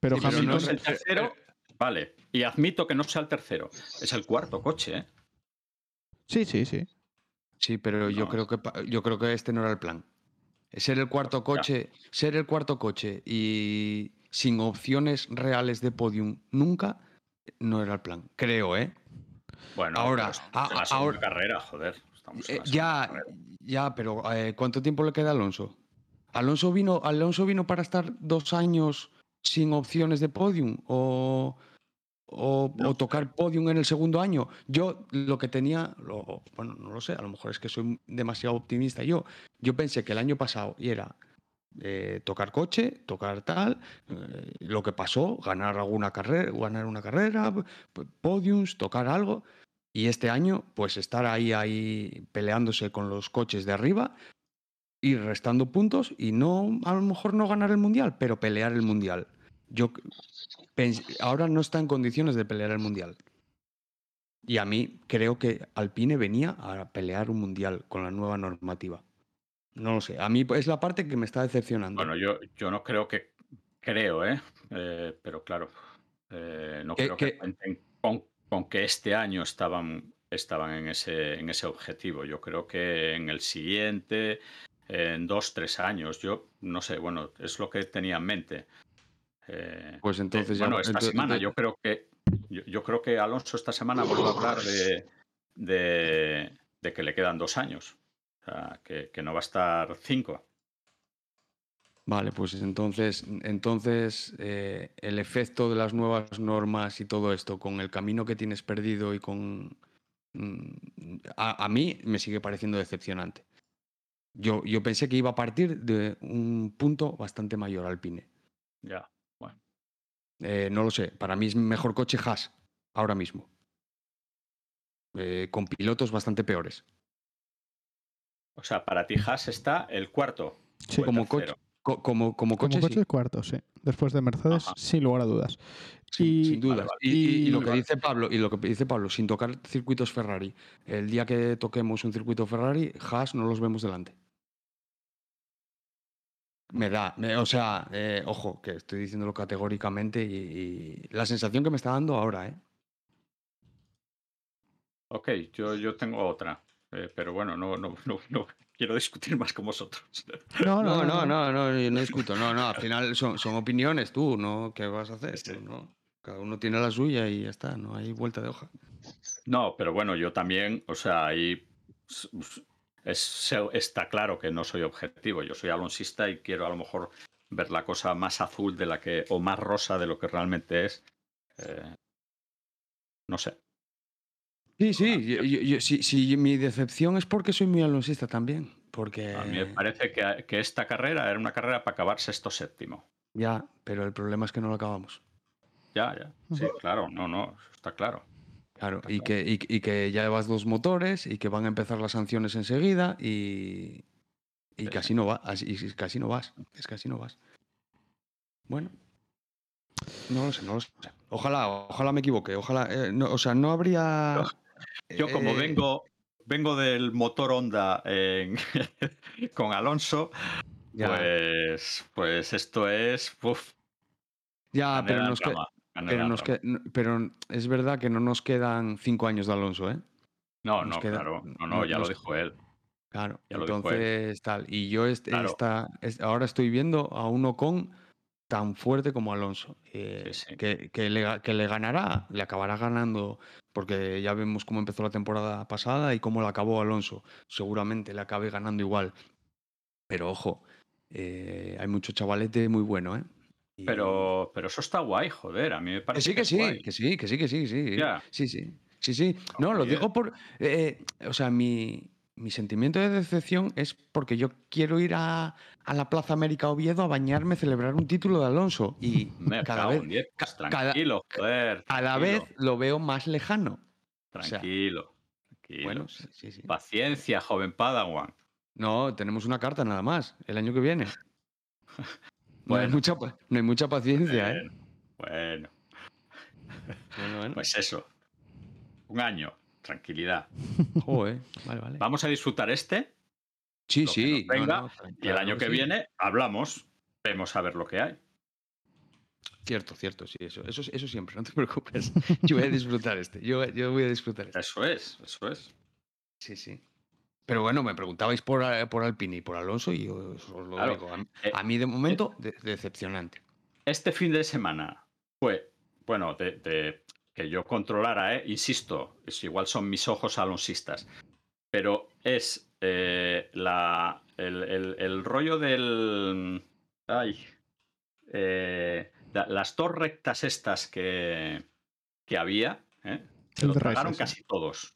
Pero Sí, pero Hamilton... no es el tercero, vale. Y admito que no sea el tercero, es el cuarto coche, ¿eh? Sí, sí, sí. Sí, pero yo creo que yo creo que este no era el plan. Ser el cuarto coche, ser el cuarto coche y sin opciones reales de podium nunca no era el plan. Creo, ¿eh? Bueno, Ahora, a- ahora- carrera, joder. Eh, ya, ya, pero eh, ¿cuánto tiempo le queda a Alonso? Alonso vino, Alonso vino para estar dos años sin opciones de podium o, o, No o tocar podium en el segundo año. Yo lo que tenía, lo- bueno, no lo sé, a lo mejor es que soy demasiado optimista. Yo, yo pensé que el año pasado y era eh, tocar coche, tocar tal, eh, lo que pasó, ganar alguna carrera, ganar una carrera, podiums, tocar algo. Y este año, pues estar ahí, ahí peleándose con los coches de arriba, ir restando puntos y no, a lo mejor no ganar el mundial, pero pelear el mundial. Yo ahora no está en condiciones de pelear el mundial. Y a mí creo que Alpine venía a pelear un mundial con la nueva normativa. No lo sé. A mí es la parte que me está decepcionando. Bueno, yo, yo no creo que. Creo, ¿eh? Eh, pero claro, eh, no creo que, que- cuenten con, con que este año estaban, estaban en, ese, en ese objetivo. Yo creo que en el siguiente, en dos, tres años, yo no sé, bueno, es lo que tenía en mente. Eh, Pues entonces ya- bueno, esta entonces- semana yo creo que yo, yo creo que Alonso esta semana vuelve a hablar de, de, de que le quedan dos años. O sea, que, que no va a estar cinco. Vale, pues entonces, entonces eh, el efecto de las nuevas normas y todo esto, con el camino que tienes perdido y con... mm, A, a mí me sigue pareciendo decepcionante. Yo, yo pensé que iba a partir de un punto bastante mayor Alpine. Ya. Eh, no lo sé, para mí es mejor coche Haas, ahora mismo. Eh, con pilotos bastante peores. O sea, para ti Haas está el cuarto. Sí. o el Como coche, co- como, como Como coche, cuarto, sí. Después de Mercedes, Ajá. sin lugar a dudas. Sin, Y- sin. Vale, vale. Y, y- y lo que dice Pablo, y lo que dice Pablo, sin tocar circuitos Ferrari, el día que toquemos un circuito Ferrari, Haas no los vemos delante. Me da, me- o sea, eh, ojo, que estoy diciéndolo categóricamente y, y la sensación que me está dando ahora, ¿eh? Ok, yo, yo tengo otra. eh, pero bueno, no, no, no, no quiero discutir más con vosotros. No, No, no, no, no, yo no discuto, no, no, al final son, son opiniones tú, ¿no? ¿Qué vas a hacer? Sí. ¿no? Cada uno tiene la suya y ya está, no hay vuelta de hoja. No, pero bueno, yo también, o sea, ahí es- está claro que no soy objetivo. Yo soy alonsista y quiero a lo mejor ver la cosa más azul de la que, o más rosa de lo que realmente es. Eh, no sé. Sí, sí, yo- yo- yo- sí, sí, mi decepción es porque soy muy alonsista también, porque... A mí me parece que, que esta carrera era una carrera para acabar sexto séptimo. Ya, pero el problema es que no lo acabamos. Ya, ya. Sí, claro, no, no, está claro. Claro, y que, y, y que ya llevas dos motores y que van a empezar las sanciones enseguida y, y casi no vas, así- y casi no vas, es así no vas. Bueno, no lo sé, no lo sé. Ojalá, ojalá me equivoque, ojalá, eh, no, o sea, no habría... Yo como eh, vengo, vengo del motor Honda en- con Alonso, ya, pues, pues esto es... uf, ya, pero nos, que- pero nos que- es verdad que no nos quedan cinco años de Alonso, ¿eh? No, nos no, queda- claro. No, no- ya nos- lo dijo él. Claro, Ya lo dijo él. entonces tal. Y yo Claro. esta- ahora estoy viendo a uno con tan fuerte como Alonso, eh, Sí, sí. Que, que le, ga- que le ganará, le acabará ganando, porque ya vemos cómo empezó la temporada pasada y cómo la acabó Alonso. Seguramente le acabe ganando igual. Pero ojo, eh, hay mucho chavalete muy bueno, ¿eh? Y- Pero, pero eso está guay, joder. A mí me Que parece sí, que sí, que sí, que sí, que sí, sí. Sí, sí. Sí, sí. No, lo digo por. eh, o sea, mi, mi sentimiento de decepción es porque yo quiero ir a, a la Plaza América Oviedo a bañarme, celebrar un título de Alonso. Y Me cada vez, diez. Pues cada- Tranquilo, joder. a la tranquilo, vez lo veo más lejano. o sea, Tranquilo. tranquilo. Bueno, sí, sí, sí. Paciencia, joven Padawan. No, tenemos una carta nada más, el año que viene. No, hay, mucha, no hay mucha paciencia, ¿eh? Bueno, bueno, Bueno, bueno. pues eso. Un año. Tranquilidad. Joder, vale, vale. Vamos a disfrutar este Sí, sí. venga, no, no, y el año que sí. viene hablamos. Vemos a ver lo que hay. Cierto, cierto, sí, eso, eso, eso siempre, no te preocupes. Yo voy a disfrutar este, yo, yo voy a disfrutar este. Eso es, eso es. Sí, sí. Pero bueno, me preguntabais por, eh, por Alpine y por Alonso y yo os os lo Claro. digo. A, mí- Eh, a mí de momento, de- decepcionante. Este fin de semana fue, bueno, de, de que yo controlara, ¿eh? insisto, es, igual son mis ojos alonsistas, pero es eh, la, el, el- el rollo del... Ay, eh, la- las dos rectas estas que, que había, ¿eh? se lo tragaron casi todos.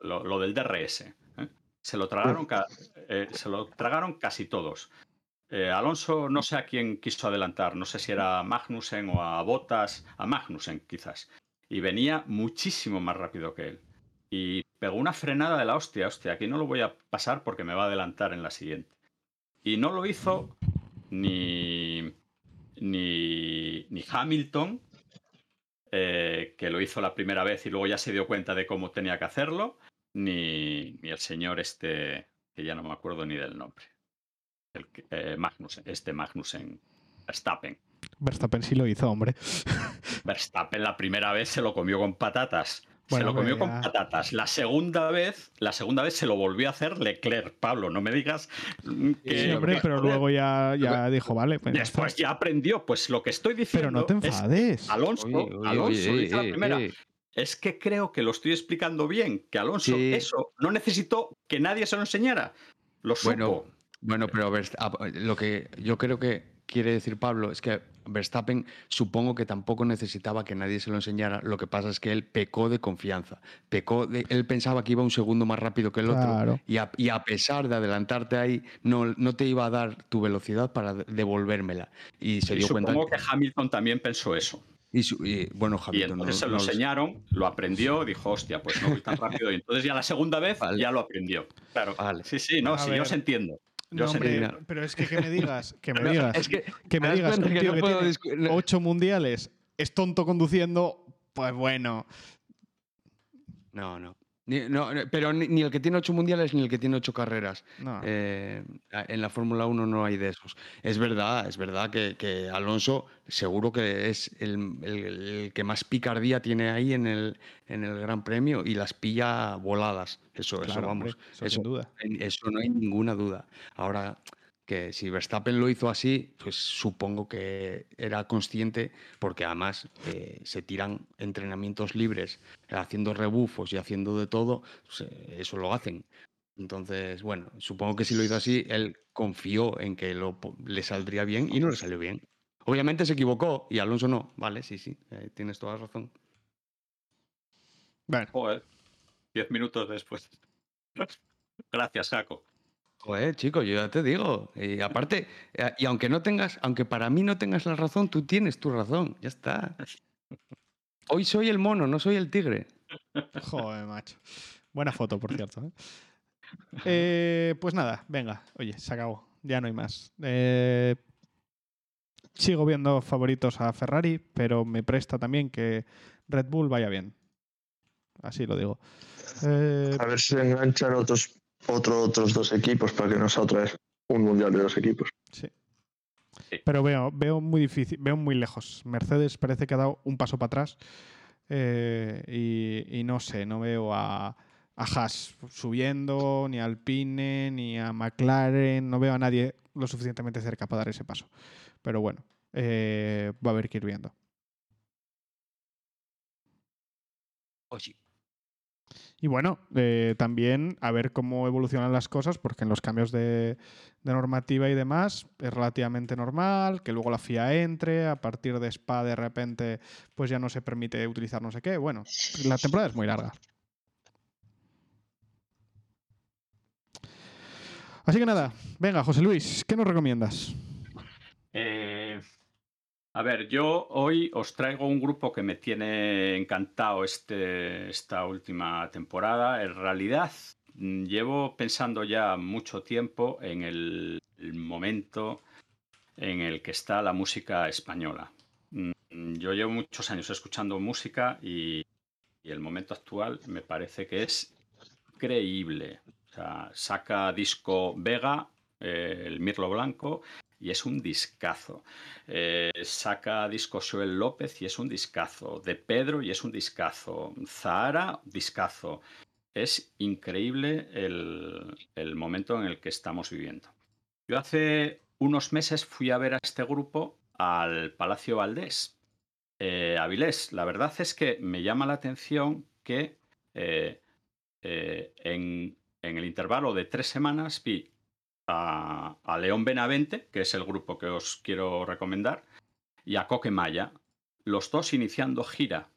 Lo, lo del DRS. Se lo tragaron, eh, se lo tragaron casi todos. Eh, Alonso no sé a quién quiso adelantar, no sé si era a Magnussen o a Bottas, a Magnussen quizás. Y venía muchísimo más rápido que él. Y pegó una frenada de la hostia, hostia, aquí no lo voy a pasar porque me va a adelantar en la siguiente. Y no lo hizo ni, ni, ni Hamilton, eh, que lo hizo la primera vez y luego ya se dio cuenta de cómo tenía que hacerlo, ni, ni el señor este, que ya no me acuerdo ni del nombre. El, eh, Magnussen, este Magnussen, Verstappen. Verstappen sí lo hizo, hombre. Verstappen la primera vez se lo comió con patatas. Bueno, se lo comió pero con patatas. La segunda vez, la segunda vez se lo volvió a hacer Leclerc. Pablo, no me digas mm, que. Sí, hombre, que, pero luego ya, ya dijo, vale, pues. Después ya aprendió. Pues lo que estoy Pero diciendo. no te es enfades. Alonso, Oye, oye, Alonso oye, dice la primera. Eh. Es que creo que lo estoy explicando bien. Que Alonso Sí. eso no necesitó que nadie se lo enseñara. Lo supo. Bueno, bueno, pero Verst- ah, lo que yo creo que quiere decir Pablo es que Verstappen supongo que tampoco necesitaba que nadie se lo enseñara. Lo que pasa es que él pecó de confianza. Pecó de, él pensaba que iba un segundo más rápido que el otro. Y a, y a pesar de adelantarte ahí, no, no te iba a dar tu velocidad para de- devolvérmela. Y se y dio cuenta. supongo que Hamilton también pensó eso. Y, su- y, bueno, Y Hamilton, entonces no- se lo no lo sé. enseñaron, lo aprendió, dijo, hostia, pues no voy tan rápido. Y entonces ya la segunda vez Vale. ya lo aprendió. Claro. Vale. Sí, sí, no, A sí, ver. yo os entiendo. Yo No, os hombre, entiendo. pero es que que me digas, que me digas, Es que, que me ¿te das digas que un que tío no que puedo tiene ocho mundiales es tonto conduciendo, pues bueno. No, no. Ni- no, pero ni, ni el que tiene ocho mundiales ni el que tiene ocho carreras. No. Eh, en la Fórmula 1 no hay de esos. Es verdad, es verdad que, que Alonso seguro que es el, el- el que más picardía tiene ahí en el, en el Gran Premio y las pilla voladas. Eso, eso vamos. hombre, eso eso, sin duda. eso no hay ninguna duda. Ahora, que si Verstappen lo hizo así, pues supongo que era consciente, porque además eh, se tiran entrenamientos libres haciendo rebufos y haciendo de todo, pues, eh, eso lo hacen. Entonces, bueno, supongo que si lo hizo así, él confió en que lo, le saldría bien y no le salió bien. Obviamente se equivocó y Alonso no. Vale, sí, sí, eh, tienes toda la razón. Bueno, Joder, diez minutos después. Gracias, Jaco. Joder, chico, yo ya te digo. Y aparte, eh, y aunque no tengas, aunque para mí no tengas la razón, tú tienes tu razón. Ya está. Hoy soy el mono, no soy el tigre. joder, macho. Buena foto, por cierto. ¿eh? Eh, pues nada, venga, oye, se acabó. Ya no hay más. Eh, sigo viendo favoritos a Ferrari, pero me presta también que Red Bull vaya bien. Así lo digo. Eh, A ver si enganchan otros, otro- otros dos equipos para que no sea otra vez un mundial de dos equipos. Sí. Sí. Pero veo, veo muy difícil, veo muy lejos. Mercedes parece que ha dado un paso para atrás. eh, y, y no sé, no veo a, a Haas subiendo, ni a Alpine, ni a McLaren. No veo a nadie lo suficientemente cerca para dar ese paso. Pero bueno, eh, va a haber que ir viendo. Oye. Y bueno, eh, también a ver cómo evolucionan las cosas, porque en los cambios de, normativa y demás es relativamente normal, que luego la FIA entre, a partir de SPA de repente pues ya no se permite utilizar no sé qué. Bueno, la temporada es muy larga. Así que nada, venga, José Luis, ¿qué nos recomiendas? Eh, a ver, yo hoy os traigo un grupo que me tiene encantado este, esta última temporada. En realidad, mm, llevo pensando ya mucho tiempo en el, momento en el que está la música española. Mm, Yo llevo muchos años escuchando música y, el momento actual me parece que es increíble. O sea, saca disco Vega, eh, el Mirlo Blanco, y es un discazo. Eh, saca disco Joel López y es un discazo. De Pedro y es un discazo. Zahara, discazo. Es increíble el, el momento en el que estamos viviendo. Yo hace unos meses fui a ver a este grupo al Palacio Valdés, eh, Avilés. La verdad es que me llama la atención que eh, en, en el intervalo de tres semanas vi a, León Benavente, que es el grupo que os quiero recomendar, y a Coque Maya, los dos iniciando gira.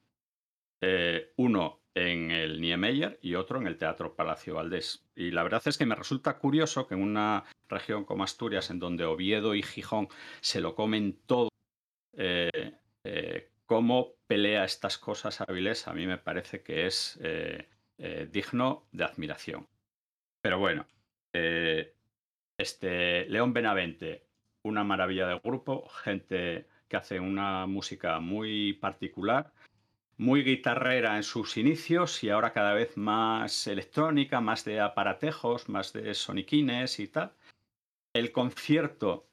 Eh, uno en el Niemeyer y otro en el Teatro Palacio Valdés. Y la verdad es que me resulta curioso que en una región como Asturias, en donde Oviedo y Gijón se lo comen todo, eh, eh, cómo pelea estas cosas Avilés, a mí me parece que es digno de admiración. Pero bueno, este León Benavente, una maravilla de grupo, gente que hace una música muy particular, muy guitarrera en sus inicios y ahora cada vez más electrónica, más de aparatejos, más de soniquines y tal. El concierto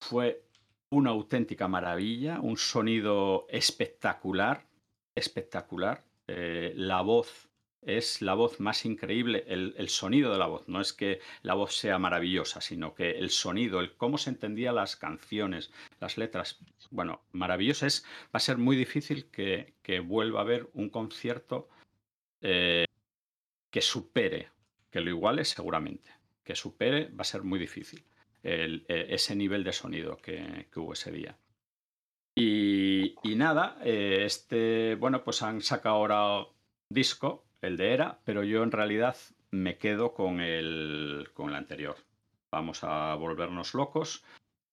fue una auténtica maravilla, un sonido espectacular, espectacular. Eh, la voz es la voz más increíble, el, sonido de la voz. No es que la voz sea maravillosa, sino que el sonido, el cómo se entendían las canciones, las letras, bueno, maravilloso. Es, va a ser muy difícil que, vuelva a haber un concierto eh, que supere, que lo iguale seguramente, que supere va a ser muy difícil eh, ese nivel de sonido que, hubo ese día. Y, y nada, eh, este, bueno, pues han sacado ahora disco el de Era, pero yo en realidad me quedo con el, con el anterior. Vamos a volvernos locos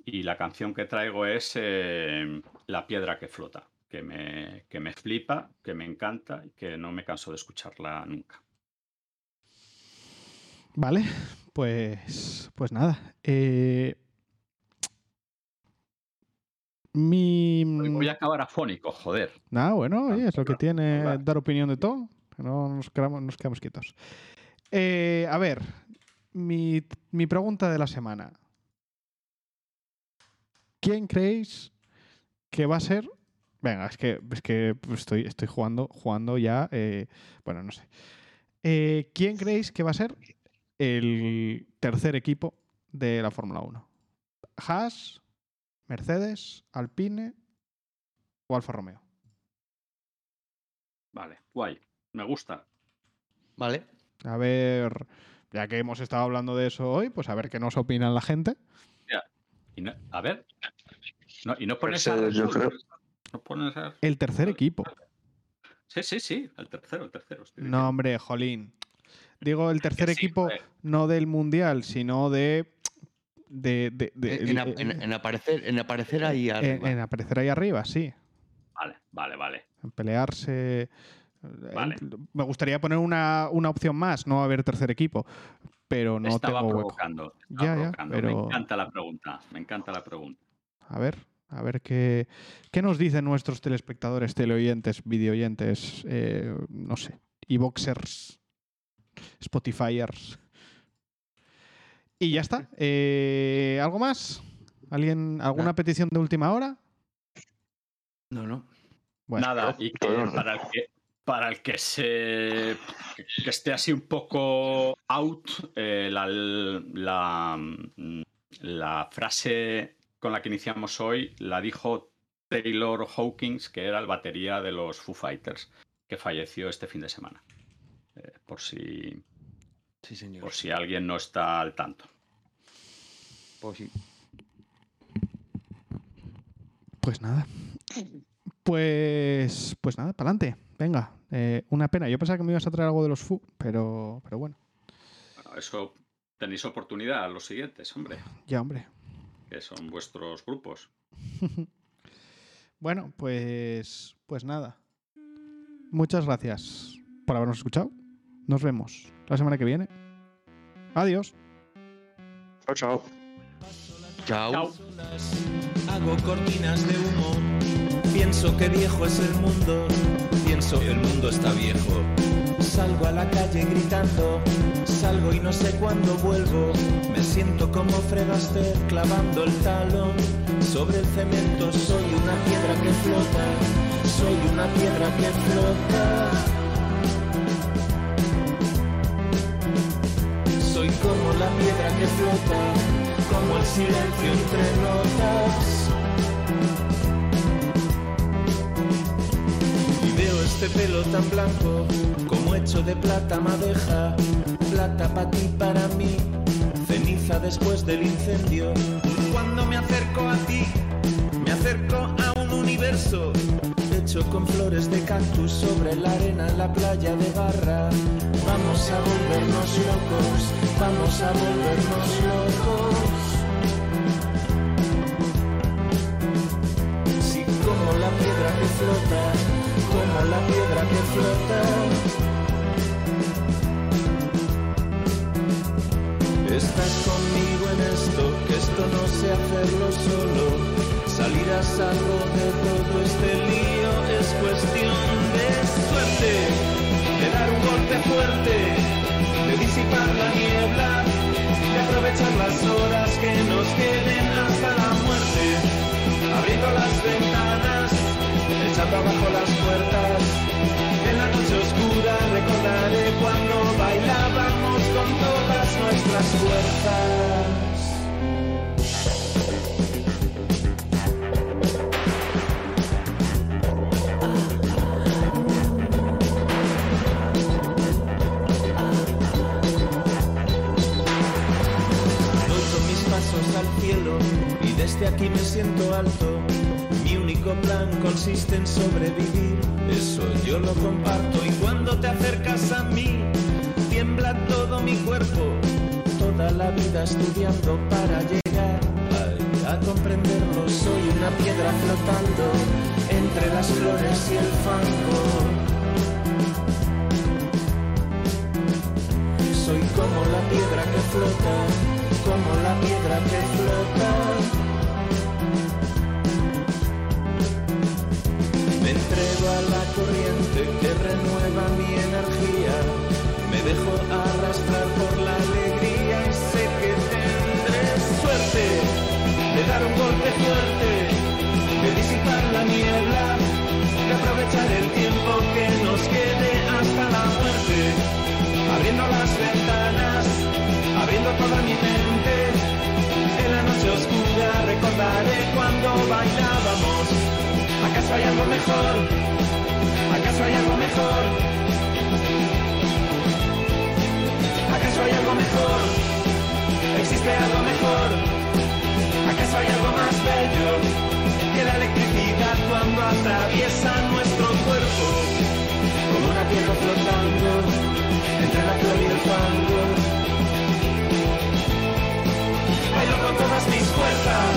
y la canción que traigo es eh, La piedra que flota, que me, que me flipa, que me encanta y que no me canso de escucharla nunca. Vale, pues, pues nada. Eh, mi... Voy a acabar afónico, joder. Nada, bueno, oye, es lo que tiene dar opinión de todo. No nos quedamos, nos quedamos quietos. Eh, a ver, mi, mi, pregunta de la semana. ¿Quién creéis que va a ser? Venga, es que, es que estoy, estoy jugando, jugando ya. Eh, bueno, no sé. Eh, ¿Quién creéis que va a ser el tercer equipo de la Fórmula 1? ¿Haas, Mercedes, Alpine o Alfa Romeo? Vale, guay. Me gusta. Vale. A ver, ya que hemos estado hablando de eso hoy, pues a ver qué nos opinan la gente. Ya. Y no, a ver. No, y no pones a, yo creo. no pones a... El tercer equipo. Sí, sí, sí. El tercero, el tercero. No, hombre, Jolín. Digo el tercer sí, equipo no del mundial, sino de. De, de, de en, en, en, aparecer, en aparecer ahí arriba. En, aparecer ahí arriba, sí. Vale, vale, vale. En pelearse. Vale. Me gustaría poner una, una, opción más, no haber tercer equipo, pero no estaba tengo provocando, estaba ya, provocando. Ya, pero... Me encanta la pregunta, me encanta la pregunta. A ver, a ver qué, qué nos dicen nuestros telespectadores, teleoyentes, videoyentes, eh, no sé, e boxers, Spotifyers. Y ya está. Eh, ¿Algo más? ¿Alguien, ¿Alguna no. petición de última hora? No, no. Bueno, Nada, y que para el que, para el que se que esté así un poco out, eh, la, la, la, frase con la que iniciamos hoy la dijo Taylor Hawkins, que era el batería de los Foo Fighters, que falleció este fin de semana. eh, por si Sí, señor. por si alguien no está al tanto. Pues sí. Pues nada. Pues, pues nada, para adelante. Venga, eh, una pena. Yo pensaba que me ibas a traer algo de los FU, pero, pero bueno, Bueno, eso tenéis oportunidad los siguientes, hombre, ya, hombre. que son vuestros grupos. Bueno, pues, pues nada. Muchas gracias por habernos escuchado. Nos vemos la semana que viene. Adiós. Chao, chao. Chao. Chao. Hago cortinas de humo. Pienso que viejo es el mundo. Pienso que el mundo está viejo. Salgo a la calle gritando. Salgo y no sé cuándo vuelvo. Me siento como Fred Astaire clavando el talón. Sobre el cemento soy una piedra que flota. Soy una piedra que flota. Soy como la piedra que flota, como el silencio entre notas. Este pelo tan blanco, como hecho de plata madeja, plata para ti, para mí, ceniza después del incendio. Cuando me acerco a ti, me acerco a un universo hecho con flores de cactus sobre la arena en la playa de Barra. Vamos a volvernos locos, vamos a volvernos locos. Como la piedra que flota, la piedra que flota. Estás conmigo en esto, que esto no sé hacerlo solo. Salir a salvo de todo este lío es cuestión de suerte, de dar un golpe fuerte, de disipar la niebla, de aprovechar las horas que nos queden hasta la muerte, abriendo las mis pasos al cielo y desde aquí me siento alto. Mi único plan consiste en sobrevivir, eso yo lo comparto. Y cuando te acercas a mí, tiembla todo mi cuerpo. Toda la vida estudiando para llegar a comprenderlo. Soy una piedra flotando entre las flores y el fango. Soy como la piedra que flota, como la piedra que flota. Me entrego a la corriente que renueva mi energía. Me dejo arrastrar por la alegría de dar un golpe fuerte, de disipar la niebla, de aprovechar el tiempo que nos quede hasta la muerte abriendo las ventanas, abriendo toda mi mente. En la noche oscura recordaré cuando bailábamos. ¿Acaso hay algo mejor? ¿Acaso hay algo mejor? ¿Acaso hay algo mejor? ¿Existe algo mejor? ¿Acaso hay algo más bello que la electricidad cuando atraviesa nuestro cuerpo? Como una piedra flotando entre la flor y el fango. Bailo con todas mis fuerzas,